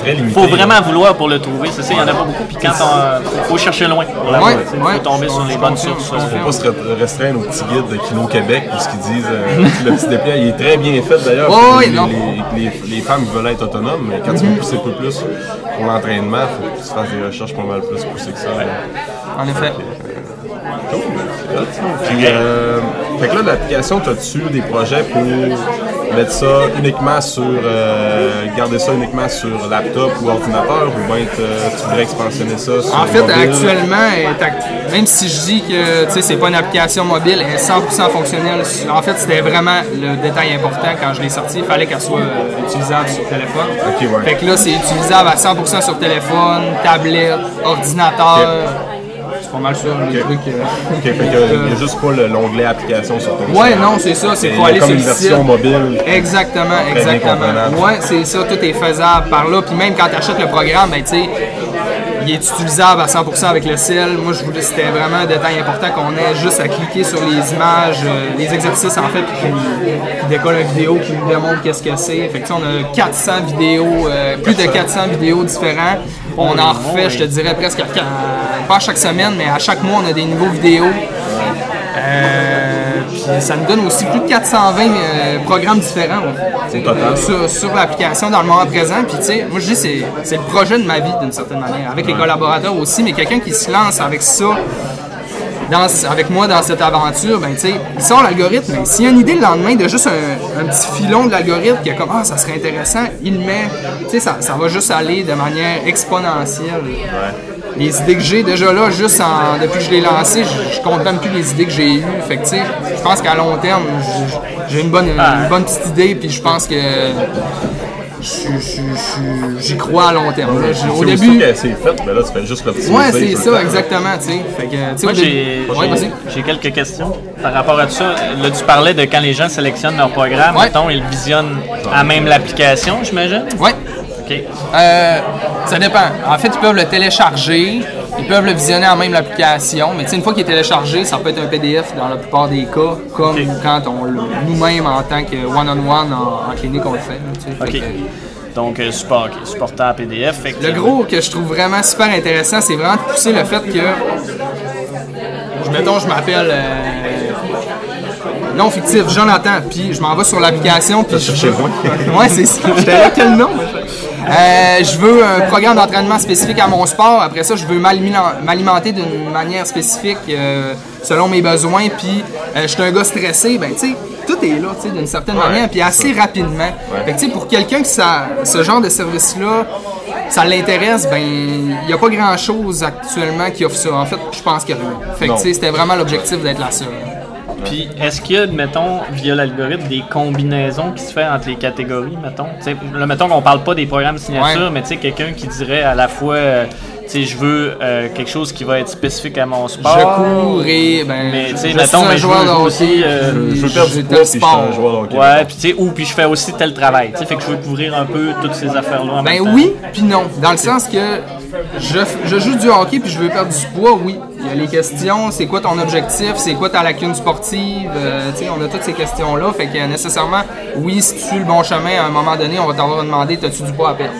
Très Il limitée, faut vraiment vouloir pour le trouver. C'est ça, il n'y en a pas beaucoup. Puis quand on. Faut, faut chercher loin pour. Ouais, ouais, faut tomber sur les bonnes sources. confirme. Faut pas se re- restreindre au petit guide de Kino Québec ou ce qu'ils disent. euh, le petit dépliant, il est très bien fait d'ailleurs. Les, non. les, les- les femmes qui veulent être autonomes, mais quand tu veux pousser un peu plus pour l'entraînement, il faut que tu fasses des recherches pas mal plus poussées que ça. En effet. Puis, euh, fait que là, l'application, as-tu des projets pour mettre ça uniquement sur. euh, garder ça uniquement sur laptop ou ordinateur ou bien tu voudrais expansionner ça sur En fait, mobile? actuellement, même si je dis que tu sais, c'est pas une application mobile, elle est 100% fonctionnelle. En fait, c'était vraiment le détail important quand je l'ai sorti. Il fallait qu'elle soit euh, utilisable sur téléphone. Ok, ouais. Fait que là, c'est utilisable à 100% sur téléphone, tablette, ordinateur. Mal ça, les Ok. trucs. euh. Fait que, il n'y a juste pas le- l'onglet application sur ton Ouais, site. non, c'est ça. C'est aller comme sur une version site. mobile. Exactement, exactement. Ouais, c'est ça, tout est faisable par là. Puis même quand tu achètes le programme, ben, tu sais, il est utilisable à 100% avec le ciel. Moi, je voulais, c'était vraiment un détail important qu'on ait juste à cliquer sur les images, euh, les exercices en fait, qui, qui décolle une vidéo qui nous démontre qu'est-ce que c'est. Fait que, on a 400 vidéos, euh, plus de 400 vidéos différents. On en refait, je te dirais presque, pas à chaque semaine, mais à chaque mois, on a des nouveaux vidéos. Euh, puis ça nous donne aussi plus de 420 euh, programmes différents euh, sur, sur l'application dans le moment présent. Puis tu sais, moi je dis c'est c'est le projet de ma vie d'une certaine manière, avec les collaborateurs aussi, mais quelqu'un qui se lance avec ça. Dans, avec moi dans cette aventure, ben il sort l'algorithme, mais s'il y a une idée le lendemain de juste un, un petit filon de l'algorithme qui est comme ah ça serait intéressant, il met, tu sais ça, ça va juste aller de manière exponentielle. Les idées que j'ai déjà là, juste en- depuis que je l'ai lancé, je, je compte même plus les idées que j'ai eues. Fait que je pense qu'à long terme, j'ai une bonne, une bonne petite idée, puis je pense que j'y crois à long terme. là. Au C'est début, c'est fait, ben là, tu fais juste l'optimiser. ouais, c'est le ça, temps. exactement, Moi, j'ai Ouais, quelques questions par rapport à tout ça. Là, tu parlais de quand les gens sélectionnent leur programme, Ouais. mettons, ils visionnent à même l'application, j'imagine? Ouais. OK. Euh, ça dépend. En fait, ils peuvent le télécharger, ils peuvent le visionner en même l'application, mais tu sais, une fois qu'il est téléchargé, ça peut être un PDF dans la plupart des cas, comme quand on nous-mêmes en tant que one-on-one en, en clinique on le fait. que- Donc, euh, support, supportant PDF. Fait que- Le gros que je trouve vraiment super intéressant, c'est vraiment de pousser le fait que, je- mettons, je m'appelle euh, non fictif Jonathan, puis je m'en vais sur l'application, puis je cherché veux- loin. ouais, c'est ça. J'étais là, quel nom? Euh, je veux un programme d'entraînement spécifique à mon sport. Après ça, je veux m'aliment- m'alimenter d'une manière spécifique euh, selon mes besoins. Puis, euh, je suis un gars stressé. Ben, tu sais, tout est là, tu sais, d'une certaine manière, puis assez rapidement. Fait que, tu sais, pour quelqu'un que ça, ce genre de service-là, ça l'intéresse, ben, il n'y a pas grand-chose actuellement qui offre ça. En fait, je pense qu'il y a rien. Fait que, tu sais, c'était vraiment l'objectif d'être la seule. Puis, est-ce qu'il y a, mettons, via l'algorithme, des combinaisons qui se font entre les catégories, mettons? Tu sais, là, mettons qu'on parle pas des programmes signature, Ouais. mais tu sais, quelqu'un qui dirait à la fois, euh, tu sais, je veux euh, quelque chose qui va être spécifique à mon sport. Je cours et, ben, Mais, je mettons, suis un mais je joueur veux aussi, euh, Je veux j'ai perdre du tel poids, puis je suis sport. un joueur de hockey. Ouais, puis tu sais, ou puis je fais aussi tel travail, tu sais, fait que je veux couvrir un peu toutes ces affaires-là en Ben oui, puis non. Dans le sens que je, joue du hockey puis je veux perdre du poids, oui. Il y a les questions, c'est quoi ton objectif, c'est quoi ta lacune sportive, euh, on a toutes ces questions-là. Fait que nécessairement, oui, si tu suis le bon chemin, à un moment donné, on va t'avoir demandé, as-tu du poids à perdre?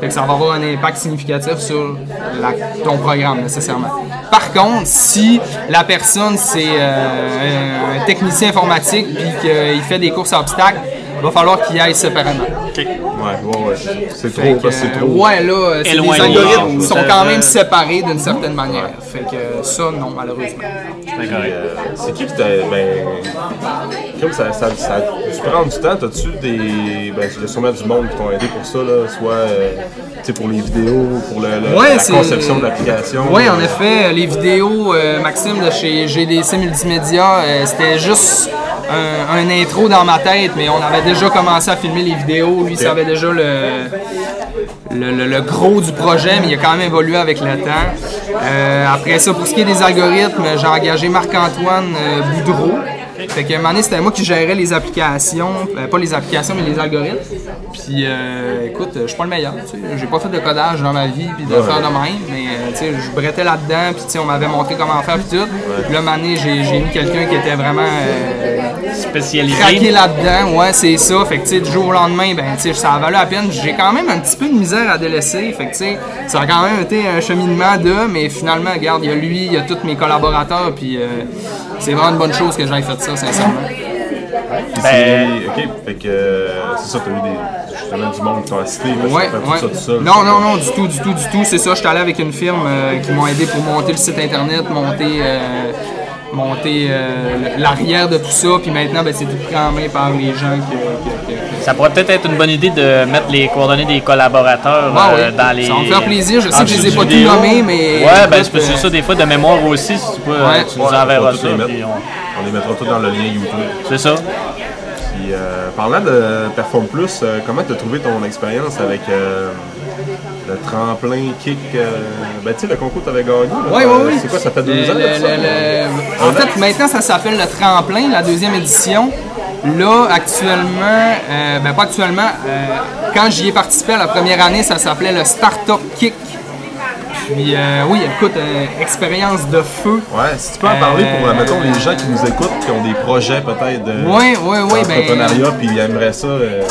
Fait que ça va avoir un impact significatif sur ton programme, nécessairement. Par contre, si la personne, c'est euh, un, un technicien informatique puis qu'il fait des courses à obstacles, il va falloir qu'il aille séparément. Ouais, ouais, ouais. C'est trop, que, parce que c'est euh, trop. ouais, là, c'est des Éloigné. algorithmes sont quand même séparés d'une certaine manière. Fait que ça, non, malheureusement. Euh, c'est qui qui t'a. Ben. Comme ça, ça, ça. Tu prends du temps, t'as-tu des. Ben, il y a sûrement du monde qui t'ont aidé pour ça, là. Soit. euh, tu sais, pour les vidéos, pour le, le- Ouais, la conception de l'application. Oui, en Euh, effet, les vidéos, euh, Maxime de chez GDC Multimédia, euh, c'était juste un, un intro dans ma tête, mais on avait déjà commencé à filmer les vidéos. Lui, savait déjà le, le, le- le gros du projet, mais il a quand même évolué avec le temps. Euh, après ça, pour ce qui est des algorithmes, j'ai engagé Marc-Antoine euh, Boudreau. Fait qu'à un c'était moi qui gérais les applications, euh, pas les applications, mais les algorithmes. Puis, euh, écoute, je suis pas le meilleur. J'ai pas fait de codage dans ma vie, puis de faire de même, mais, euh, je brettais là-dedans, puis, on m'avait montré comment faire, puis tout. Puis là, j'ai j'ai mis quelqu'un qui était vraiment euh, Spécialisé. craqué là-dedans, ouais, c'est ça. Fait que, tu sais, du jour au lendemain, ben, tu sais, ça a valu la peine. J'ai quand même un petit peu de misère à délaisser. Fait que, tu sais, ça a quand même été un cheminement de, mais finalement, regarde, il y a lui, il y a tous mes collaborateurs, puis euh, c'est vraiment une bonne chose que j'aille fait ça, sincèrement. Ben- c'est- Ok, fait que. euh, c'est ça, t'as eu des. Justement, du monde qui t'ont assisté. Ouais, tu fais tout ouais. ça tout seul. Non, non, non, du tout, du tout, du tout. C'est ça, je suis allé avec une firme euh, qui m'ont aidé pour monter le site internet, monter, euh, monter euh, l'arrière de tout ça, puis maintenant, ben, c'est tout pris en main par les gens que- que- que- Ça pourrait peut-être être une bonne idée de mettre les coordonnées des collaborateurs Ah euh, oui, dans les. ça va me faire plaisir. Je sais en que je les ai pas tous nommés, mais Ouais, ben c'est euh, ça, des fois, de mémoire aussi, si tu peux, Ouais. tu nous Ouais, enverras ça. les mettre. puis on- On les mettra tous dans le lien YouTube. C'est ça. Puis, euh, parlant de Perform Plus, euh, comment tu as trouvé ton expérience avec euh, le tremplin kick euh, Ben, tu sais, le concours que tu avais gagné. Oui, oui, oui. C'est quoi, ça fait deux Le- ans? le- là, ça? le- le- En fait, maintenant, ça s'appelle le tremplin, la deuxième édition. Là, actuellement, euh, ben pas actuellement, euh, quand j'y ai participé à la première année, ça s'appelait le Startup Kick. Puis, euh, oui, écoute, euh, expérience de feu. Ouais, si tu peux en parler pour, Euh, mettons, les gens qui nous écoutent, qui ont des projets peut-être de Oui, oui, oui, ben. d'entrepreneuriat, puis ils aimeraient ça. euh,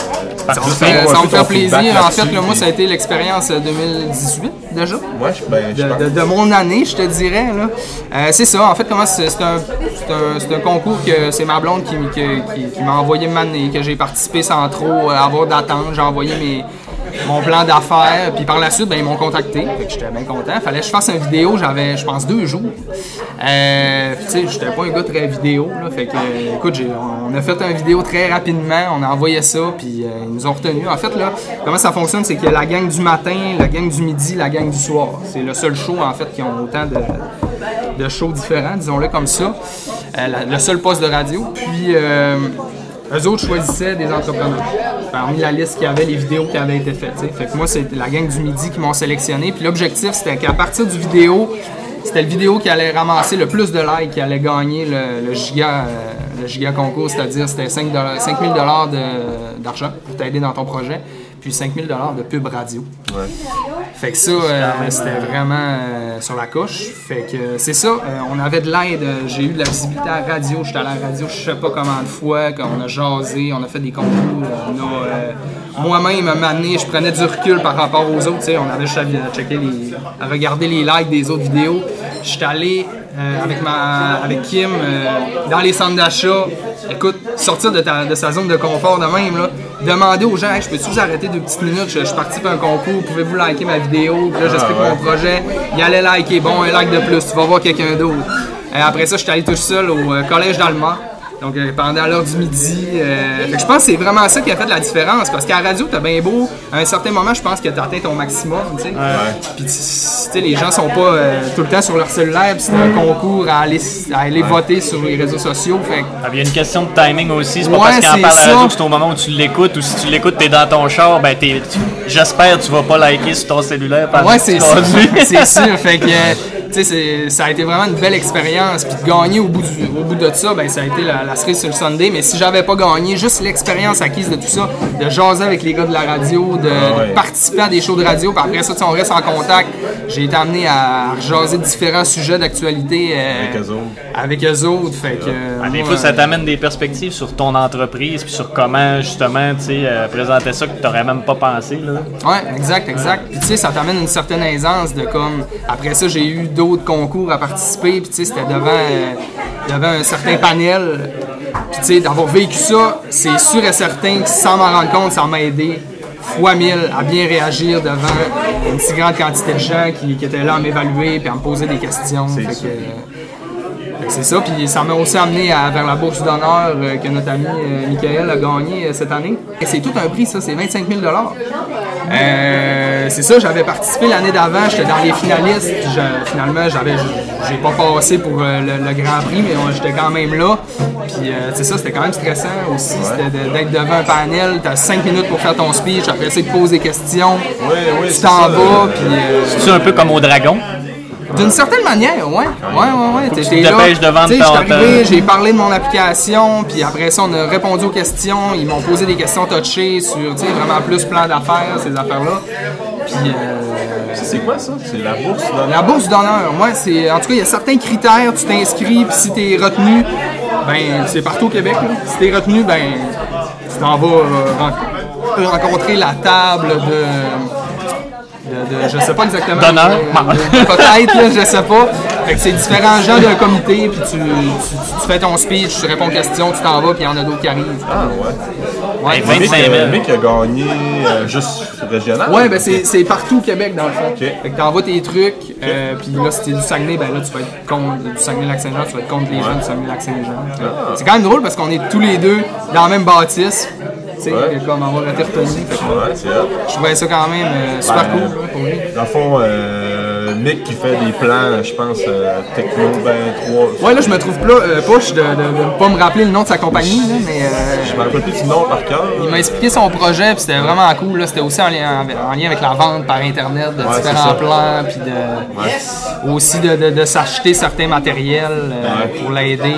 Ça fait, ça me fait plaisir. En fait, là, moi, puis- ça a été l'expérience euh, 2018 déjà. Ouais, je, ben, je de, pense. de- de mon année, je te dirais. là. Euh, c'est ça, en fait, comment c'est c'est un, c'est un, c'est un concours que c'est ma blonde qui, qui- qui m'a envoyé m'amener, que j'ai participé sans trop euh, avoir d'attente. J'ai envoyé mes, mon plan d'affaires, puis par la suite, ben, ils m'ont contacté. Fait que j'étais bien content. Fallait que je fasse une vidéo, j'avais, je pense, deux jours. Euh, tu sais, j'étais pas un gars très vidéo, là. Fait que, écoute, on a fait une vidéo très rapidement, on a envoyé ça, puis euh, ils nous ont retenus. En fait, là, comment ça fonctionne, c'est qu'il y a la gang du matin, la gang du midi, la gang du soir. C'est le seul show, en fait, qui ont autant de, shows différents, disons-le comme ça. Euh, le seul poste de radio. Puis, euh, eux autres choisissaient des entrepreneurs. Parmi la liste qui avait les vidéos qui avaient été faites. Fait que moi, c'est la gang du midi qui m'ont sélectionné. Puis l'objectif, c'était qu'à partir du vidéo, c'était le vidéo qui allait ramasser le plus de likes, qui allait gagner le, giga, euh, le giga concours, c'est-à-dire c'était 5 000 de- d'argent pour t'aider dans ton projet, puis 5 000 de pub radio. Ouais. Fait que ça, euh, c'était vraiment euh, sur la couche. Fait que euh, c'est ça, on avait de l'aide. J'ai eu de la visibilité à la radio. J'étais à la radio, je sais pas comment de fois, quand on a jasé, on a fait des concours. On a, moi-même, à donné, je prenais du recul par rapport aux autres. On avait juste à checker les, à regarder les likes des autres vidéos. J'étais allé euh, avec, ma, avec Kim euh, dans les centres d'achat. Écoute, sortir de, ta- de sa zone de confort de même, là, demander aux gens, Hey, je peux-tu vous arrêter deux petites minutes, je, je participe à un concours, pouvez-vous liker ma vidéo, Puis là j'explique ouais. mon projet, il allait liker, bon, un like de plus, tu vas voir quelqu'un d'autre. Euh, après ça, je suis allé tout seul au collège d'Alma. Donc euh, pendant l'heure du midi, euh, fait que je pense que c'est vraiment ça qui a fait la différence parce qu'à la radio, t'as bien beau, à un certain moment, je pense que t'as atteint ton maximum, tu sais. Puis tu sais, les gens sont pas euh, tout le temps sur leur cellulaire, c'est un concours à aller, à aller voter sur les réseaux sociaux. Fait Ah, Il y a une question de timing aussi. C'est pas Ouais, parce c'est parle à la radio que c'est au moment où tu l'écoutes ou si tu l'écoutes, t'es dans ton char, ben t'es, j'espère que tu vas pas liker sur ton cellulaire pendant Ouais, que tu c'est sûr. conduis. c'est sûr. Fait que, euh, ça a été vraiment une belle expérience. Puis de gagner au bout, du- au bout de ça, ben, ça a été la, la cerise sur le Sunday. Mais si j'avais pas gagné, juste l'expérience acquise de tout ça, de jaser avec les gars de la radio, de, de ouais. participer à des shows de radio, puis après ça, on reste en contact. J'ai été amené à jaser différents sujets d'actualité euh, Avec eux autres. avec eux autres. Fait que, Ah, des fois, ça t'amène des perspectives sur ton entreprise, puis sur comment, justement, tu sais, euh, présenter ça que tu n'aurais même pas pensé. Là. Ouais, exact, exact. Puis tu sais, ça t'amène une certaine aisance de comme. Après ça, j'ai eu d'autres concours à participer, puis tu sais, c'était devant, euh, devant un certain panel. Puis tu sais, d'avoir vécu ça, c'est sûr et certain que sans m'en rendre compte, ça m'a aidé fois mille à bien réagir devant une si grande quantité de gens qui, qui étaient là à m'évaluer puis à me poser des questions. Fait que, sûr. euh, c'est ça, puis ça m'a aussi amené à- vers la bourse d'honneur euh, que notre ami euh, Michael a gagné euh, cette année. Et c'est tout un prix, ça, c'est 25 000 euh, C'est ça, j'avais participé l'année d'avant, j'étais dans les finalistes. puis je- finalement, j'avais, j'ai pas passé pour euh, le, le Grand Prix, mais euh, j'étais quand même là. Puis euh, c'est ça, c'était quand même stressant aussi, c'était de- d'être devant un panel. T'as 5 minutes pour faire ton speech, après ils te posent des questions. Oui, oui, tu c'est t'en ça, vas, euh, puis. euh, C'est un peu comme au dragon? D'une certaine manière, ouais. Ouais, ouais, ouais. que tu te dépêches de vendre Tu sais, ton j'étais arrivé, temps. j'ai parlé de mon application, puis après ça, on a répondu aux questions. Ils m'ont posé des questions touchées sur, tu sais, vraiment plus plan d'affaires, ces affaires-là. Puis, euh, C'est quoi ça? C'est la bourse dans la bourse d'honneur, moi, c'est. En tout cas, il y a certains critères, tu t'inscris, puis si t'es retenu, ben, c'est partout au Québec, là. Si t'es retenu, ben, tu t'en vas euh, ren- rencontrer la table de. De, de- je sais pas exactement. D'honneur? Euh, Peut-être, là, je sais pas. Fait que c'est différents gens d'un comité, puis tu, tu- tu- tu fais ton speech, tu réponds aux questions, tu t'en vas, puis il y en a d'autres qui arrivent. Ah ouais. Ouais, Hey, Mick, 25 000. euh, Mick a gagné euh, juste régional. Ouais, ben c'est, c'est partout au Québec dans le fond. Ok. Fait que t'envoies tes trucs, euh, puis là, si t'es du Saguenay, ben là, tu vas être contre du Saguenay-Lac-Saint-Jean, tu vas être contre les gens du Saguenay-Lac-Saint-Jean. C'est quand même drôle parce qu'on est tous les deux dans la même bâtisse. Tu sais, Ouais. comme avoir été retenu. Ouais. Je trouvais ça quand même euh, super Ben, cool pour lui. Dans le fond, euh, Mick qui fait des plans, je pense, euh, techno, ben 3. Ouais, là, je me trouve pas, euh, poche de, de pas me rappeler le nom de sa compagnie, là, mais euh, Je me rappelle plus du nom par cœur. il m'a expliqué son projet, puis c'était vraiment cool. là. C'était aussi en lien, en lien avec la vente par Internet de différents plans, puis de, aussi de, de- de s'acheter certains matériels pour l'aider,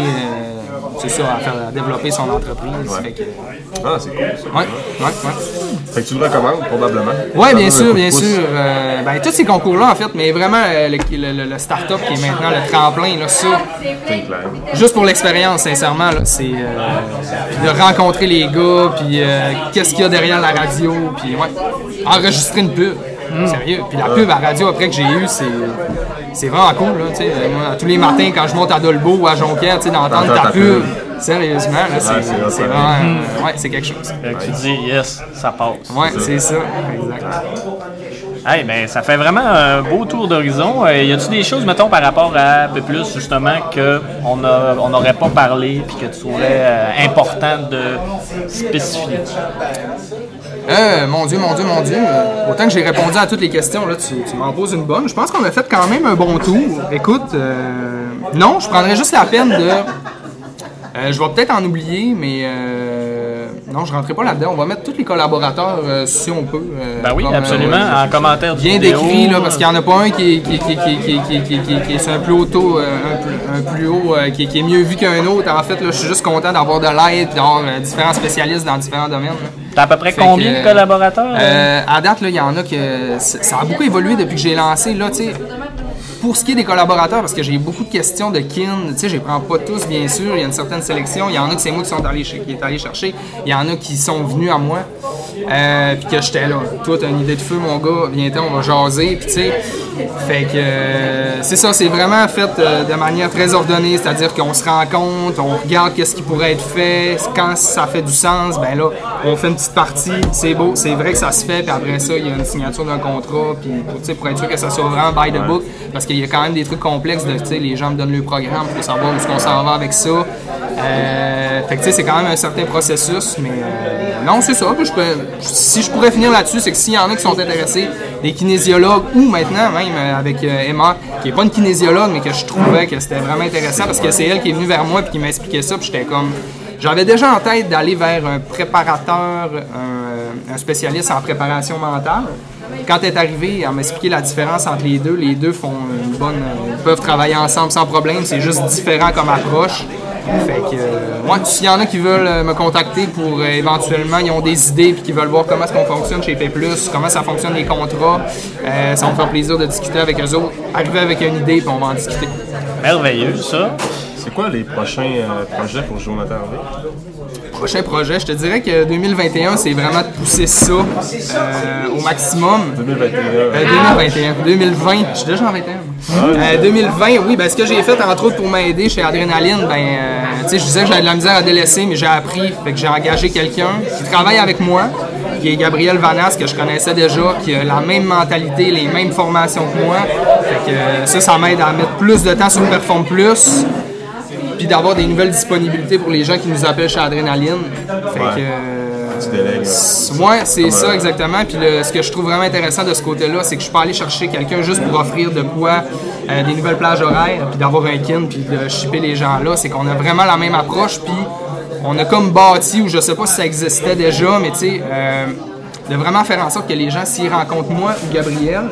c'est ça, à, faire, à développer son entreprise. Fait que, Ah, c'est cool ça. ouais, ouais, ouais. Fait que tu le recommandes, probablement? Ouais, Ça bien sûr, bien pouce. sûr. Euh, ben, tous ces concours-là, en fait, mais vraiment euh, le, le- le start-up qui est maintenant le tremplin, là, ça, juste pour l'expérience, sincèrement, là, c'est euh, de rencontrer les gars, puis qu'est-ce qu'il y a derrière la radio, puis ouais, enregistrer une pub. Sérieux. Puis la pub à radio après que j'ai eue, c'est c'est vraiment cool. Là, tu sais. moi, tous les matins, quand je monte à Dolbeau ou à Jonquière, tu sais, d'entendre ta pub, sérieusement, là, c'est Ouais, vraiment. euh, ouais, c'est quelque chose. Fait que tu dis, yes, ça passe. Ouais, c'est ça. Exact. Hey, ben, ça fait vraiment un beau tour d'horizon. Euh, y a-tu des choses, mettons, par rapport à un peu plus, justement, qu'on n'aurait on n'aurait pas parlé puis que tu trouverais euh, important de spécifier? Euh, mon Dieu, mon Dieu, mon Dieu. Euh, Autant que j'ai répondu à toutes les questions, là, tu, tu m'en poses une bonne. Je pense qu'on a fait quand même un bon tour. Écoute, euh, non, je prendrais juste la peine de. Euh, je vais peut-être en oublier, mais euh, non, je rentrerai pas là-dedans. On va mettre tous les collaborateurs euh, si on peut. euh, Ben oui, comme, euh, absolument. en commentaire du bien vidéo, décrit là parce qu'il n'y en a pas un qui est, un plus haut taux, un, plus- un plus haut euh, qui, qui est mieux vu qu'un autre. En fait, là, je suis juste content d'avoir de l'aide, d'avoir différents spécialistes dans différents domaines. là. T'as à peu près Fait combien que, de collaborateurs? Euh, à date, là, il y en a que ça ça a beaucoup évolué depuis que j'ai lancé. Là, tu sais, pour ce qui est des collaborateurs, parce que j'ai beaucoup de questions de kin, tu sais, je les prends pas tous, bien sûr. Il y a une certaine sélection. Il y en a que c'est moi qui sont allés, qui est allé chercher. Il y en a qui sont venus à moi. Euh, puis que j'étais là. Toi, t'as une idée de feu, mon gars. Viens-t'en, on va jaser. Puis tu sais, fait que euh, c'est ça. C'est vraiment fait euh, de manière très ordonnée. C'est-à-dire qu'on se rencontre, on regarde qu'est-ce qui pourrait être fait. Quand ça fait du sens, ben là, on fait une petite partie. C'est beau, c'est vrai que ça se fait. Puis après ça, il y a une signature d'un contrat. Puis pour, pour être sûr que ça soit vraiment by the book. Parce qu'il y a quand même des trucs complexes de, tu les gens me donnent le programme. Il faut savoir où est-ce qu'on s'en va avec ça. Euh, fait que tu sais, c'est quand même un certain processus. Mais euh, non, c'est ça. Si je pourrais finir là-dessus, c'est que s'il y en a qui sont intéressés, des kinésiologues ou maintenant même euh, avec Emma, qui est pas une kinésiologue, mais que je trouvais que c'était vraiment intéressant parce que c'est elle qui est venue vers moi et qui m'expliquait ça. Puis j'étais comme. J'avais déjà en tête d'aller vers un préparateur, un, un spécialiste en préparation mentale. Quand elle est arrivée, elle m'a expliqué la différence entre les deux. Les deux font une bonne, ils peuvent travailler ensemble sans problème. C'est juste différent comme approche. Fait que, euh, moi, s'il y en a qui veulent euh, me contacter pour euh, éventuellement, ils ont des idées puis qui veulent voir comment est-ce qu'on fonctionne chez P+, comment ça fonctionne les contrats, euh, ça va me faire plaisir de discuter avec eux autres. Arriver avec une idée puis on va en discuter. Merveilleux, ça. C'est quoi les prochains euh, projets pour Jonathan Harvey? Prochain projet, je te dirais que 2021, c'est vraiment de pousser ça euh, au maximum. 2021. Euh, 2021. 2020, je suis déjà en 21. Euh, 2020, oui, ben, ce que j'ai fait, entre autres, pour m'aider chez Adrénaline, ben, euh, tu sais, je disais que j'avais de la misère à délaisser, mais j'ai appris, fait que j'ai engagé quelqu'un qui travaille avec moi, qui est Gabriel Vanas, que je connaissais déjà, qui a la même mentalité, les mêmes formations que moi. Que ça, ça m'aide à mettre plus de temps sur Perform Plus, puis d'avoir des nouvelles disponibilités pour les gens qui nous appellent chez Adrénaline. Fait Ouais. que... euh, Ouais, c'est ça exactement. Puis le- ce que je trouve vraiment intéressant de ce côté-là, c'est que je peux aller chercher quelqu'un juste pour offrir de quoi, euh, des nouvelles plages horaires, puis d'avoir un kin, puis de shipper les gens là. C'est qu'on a vraiment la même approche, puis on a comme bâti, ou je sais pas si ça existait déjà, mais tu sais, euh, de vraiment faire en sorte que les gens, s'ils rencontrent moi ou Gabriel,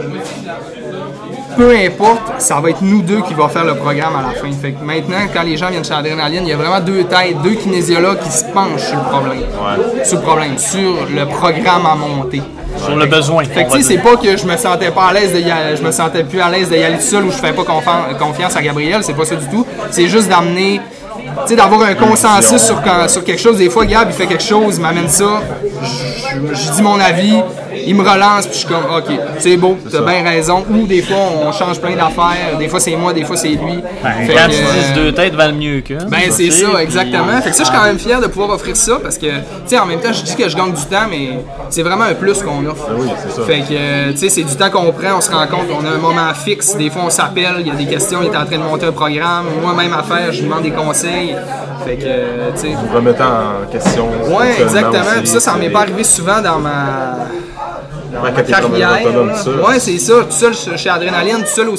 peu importe, ça va être nous deux qui va faire le programme à la fin. Fait que maintenant, quand les gens viennent chez Adrénaline, il y a vraiment deux têtes, deux kinésiologues qui se penchent sur le problème. Sur le problème, sur le programme à monter. Sur le besoin. Fait que c'est pas que je me sentais pas à l'aise de y aller- je me sentais plus à l'aise d'y aller tout seul ou je fais pas confiance à Gabriel, c'est pas ça du tout. C'est juste d'amener tu sais, d'avoir un consensus sur, quand- sur quelque chose. Des fois, Gab, il fait quelque chose, il m'amène ça, je dis mon avis, il me relance, puis je suis comme, OK, c'est beau, t'as bien raison. Ou des fois, on change plein d'affaires. Des fois, c'est moi, des fois, c'est lui. Ben, Fait quand que, tu dis euh, deux têtes valent mieux qu'une. ben c'est ça, puis- exactement. Fait que ça, je suis quand même fier de pouvoir offrir ça parce que, tu sais, en même temps, je dis que je gagne du temps, mais c'est vraiment un plus qu'on offre. oui, c'est ça. Fait que, tu sais, c'est du temps qu'on prend, on se rend compte, on a un moment fixe. Des fois, on s'appelle, il y a des questions, il est en train de monter un programme. Moi-même à faire, je lui demande des conseils. Fait que, tu sais. Vous remettant en question. Ouais, exactement. aussi, Puis ça, ça m'est pas arrivé souvent dans ma Ouais, c'est ça. Tout seul chez Adrénaline, tout seul au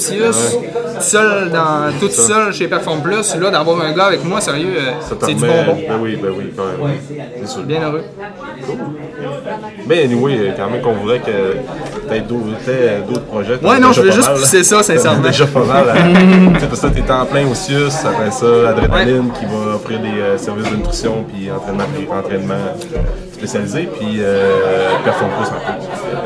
tout seul dans, tout seul chez Perform Plus. Là, d'avoir un gars avec moi, sérieux, euh, Ça c'est du bonbon. Ben oui, ben oui, quand même. C'est sûr. Bien heureux. Mais anyway, quand même qu'on voudrait que peut-être d'autres d'autres projets. Ouais, non, je voulais juste pousser ça, sincèrement. déjà pas mal. Tu sais, parce que t'es en plein au CIUS, après ça, Adrénaline qui va offrir des euh, services de nutrition puis entraînement, entraînement spécialisé, puis euh, Perform Plus en plus.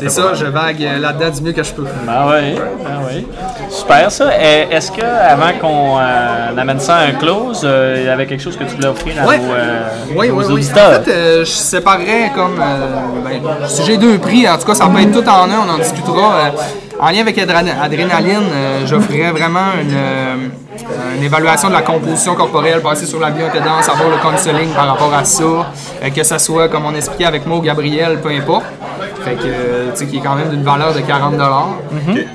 C'est ça, je vague là-dedans du mieux que je peux. Ah oui, ah oui. Super ça. Euh, Est-ce que avant qu'on euh, amène ça à un close, euh, il y avait quelque chose que tu voulais offrir à Ouais. nos, euh, Oui, oui, oui. En fait, euh, je séparerais comme. ben, si j'ai deux prix, en tout cas, ça peut être tout en un, on en discutera. En lien avec Adré- Adrénaline, j'offrirais vraiment une, une évaluation de la composition corporelle, passer sur la bioimpédance, avoir le counseling par rapport à ça, que ça soit, comme on expliquait avec moi ou Gabriel, peu importe. Fait que, tu sais, qui est quand même d'une valeur de 40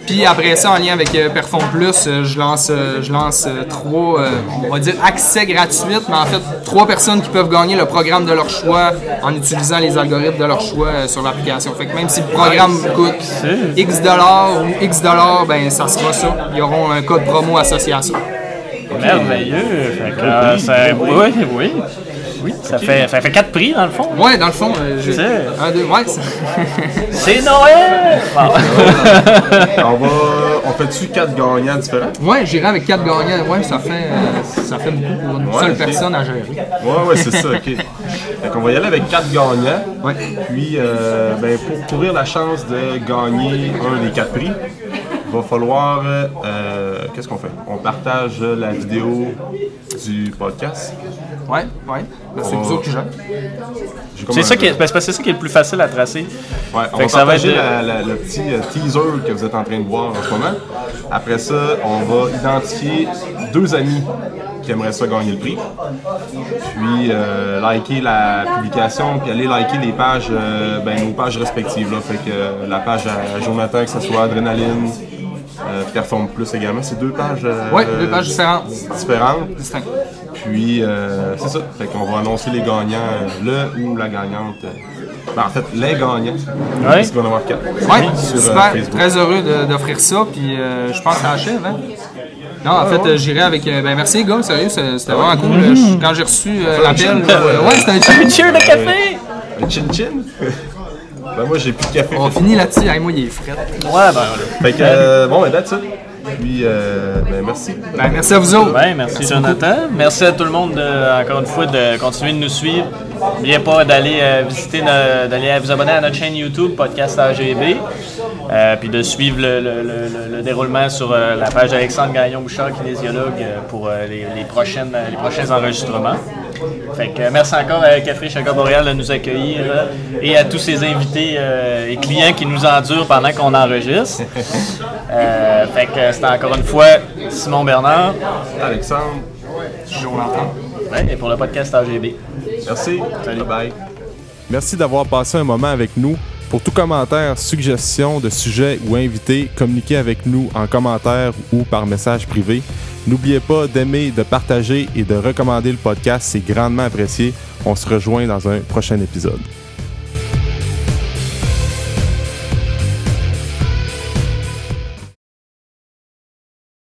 Puis après ça, en lien avec euh, Perform Plus, euh, je lance, euh, je lance trois, on va dire accès gratuits, mais en fait, trois personnes qui peuvent gagner le programme de leur choix en utilisant les algorithmes de leur choix sur l'application. Fait que même si le programme coûte X dollars ou X dollars, ben ça sera ça. Ils auront un code promo associé à ça. Merveilleux. Fait que, euh, ça- oui, oui. Oui, ça, fait, ça fait quatre prix dans le fond. Ouais, dans le fond, euh, j'ai C'est- un, deux, ouais. c'est- Noël! On va. On fait-tu quatre gagnants différents? Ouais, j'irai avec quatre gagnants. Ouais, ça fait, euh, ça fait beaucoup pour une Ouais, seule personne à gérer. Ouais, ouais, c'est ça, ok. Fait qu'on va y aller avec quatre gagnants. Ouais. Puis, euh, ben, pour courir la chance de gagner un des quatre prix, il va falloir. euh, Qu'est-ce qu'on fait? On partage la vidéo du podcast. Ouais, ouais. Ben, c'est vous autres qui gèrent. C'est ça, qui est, ben, c'est parce que c'est ça qui est le plus facile à tracer. Ouais, on Fait va ça va partager être- la- la- le petit euh, teaser que vous êtes en train de voir en ce moment. Après ça, on va identifier deux amis qui aimeraient ça gagner le prix. Puis euh, liker la publication, puis aller liker les pages, euh, ben, nos pages respectives. Là. Fait que euh, la page à Jonathan, que ce soit Adrénaline, euh, Perform Plus également. C'est deux pages euh, Ouais, deux pages différentes. différentes. Distinctes. Puis, euh, c'est ça. Fait qu'on va annoncer les gagnants, le ou la gagnante. ben, en fait, les gagnants. Parce qu'il va y en avoir quatre. Ouais, sur super. Très heureux d'offrir ça. Puis euh, je pense que ça achève. Hein? Non, en fait, euh, j'irai avec. euh, ben, merci, les gars. Sérieux, c'était vraiment cool. Je- Quand j'ai reçu euh, l'appel. ouais, c'était un cheer de café! Un chin-chin? Ben, moi, j'ai plus de café. On finit là-dessus. Hey, moi, il est frais. Ouais, ben, Fait que, euh, bon, ben, that's it. Puis, euh, ben, merci. Ben, merci à vous autres. Ouais, merci, Jonathan. Merci à tout le monde, de- encore une fois, de continuer de nous suivre. N'oubliez pas d'aller euh, visiter, d'aller vous abonner à notre chaîne YouTube, Podcast AGB. Euh, puis de suivre le, le- le- le- le déroulement sur euh, la page d'Alexandre Gagnon-Bouchard, kinésiologue, pour les, les prochaines, les prochains enregistrements. Fait que, merci encore à Café Chaga Boréal de nous accueillir et à tous ces invités et clients qui nous endurent pendant qu'on enregistre. Fait que c'était encore une fois Simon Bernard. Alexandre, Jonathan. Ouais, et pour le podcast AGB. Merci. Salut. Bye. Merci d'avoir passé un moment avec nous. Pour tout commentaire, suggestion de sujet ou invité, communiquez avec nous en commentaire ou par message privé. N'oubliez pas d'aimer, de partager et de recommander le podcast, c'est grandement apprécié. On se rejoint dans un prochain épisode.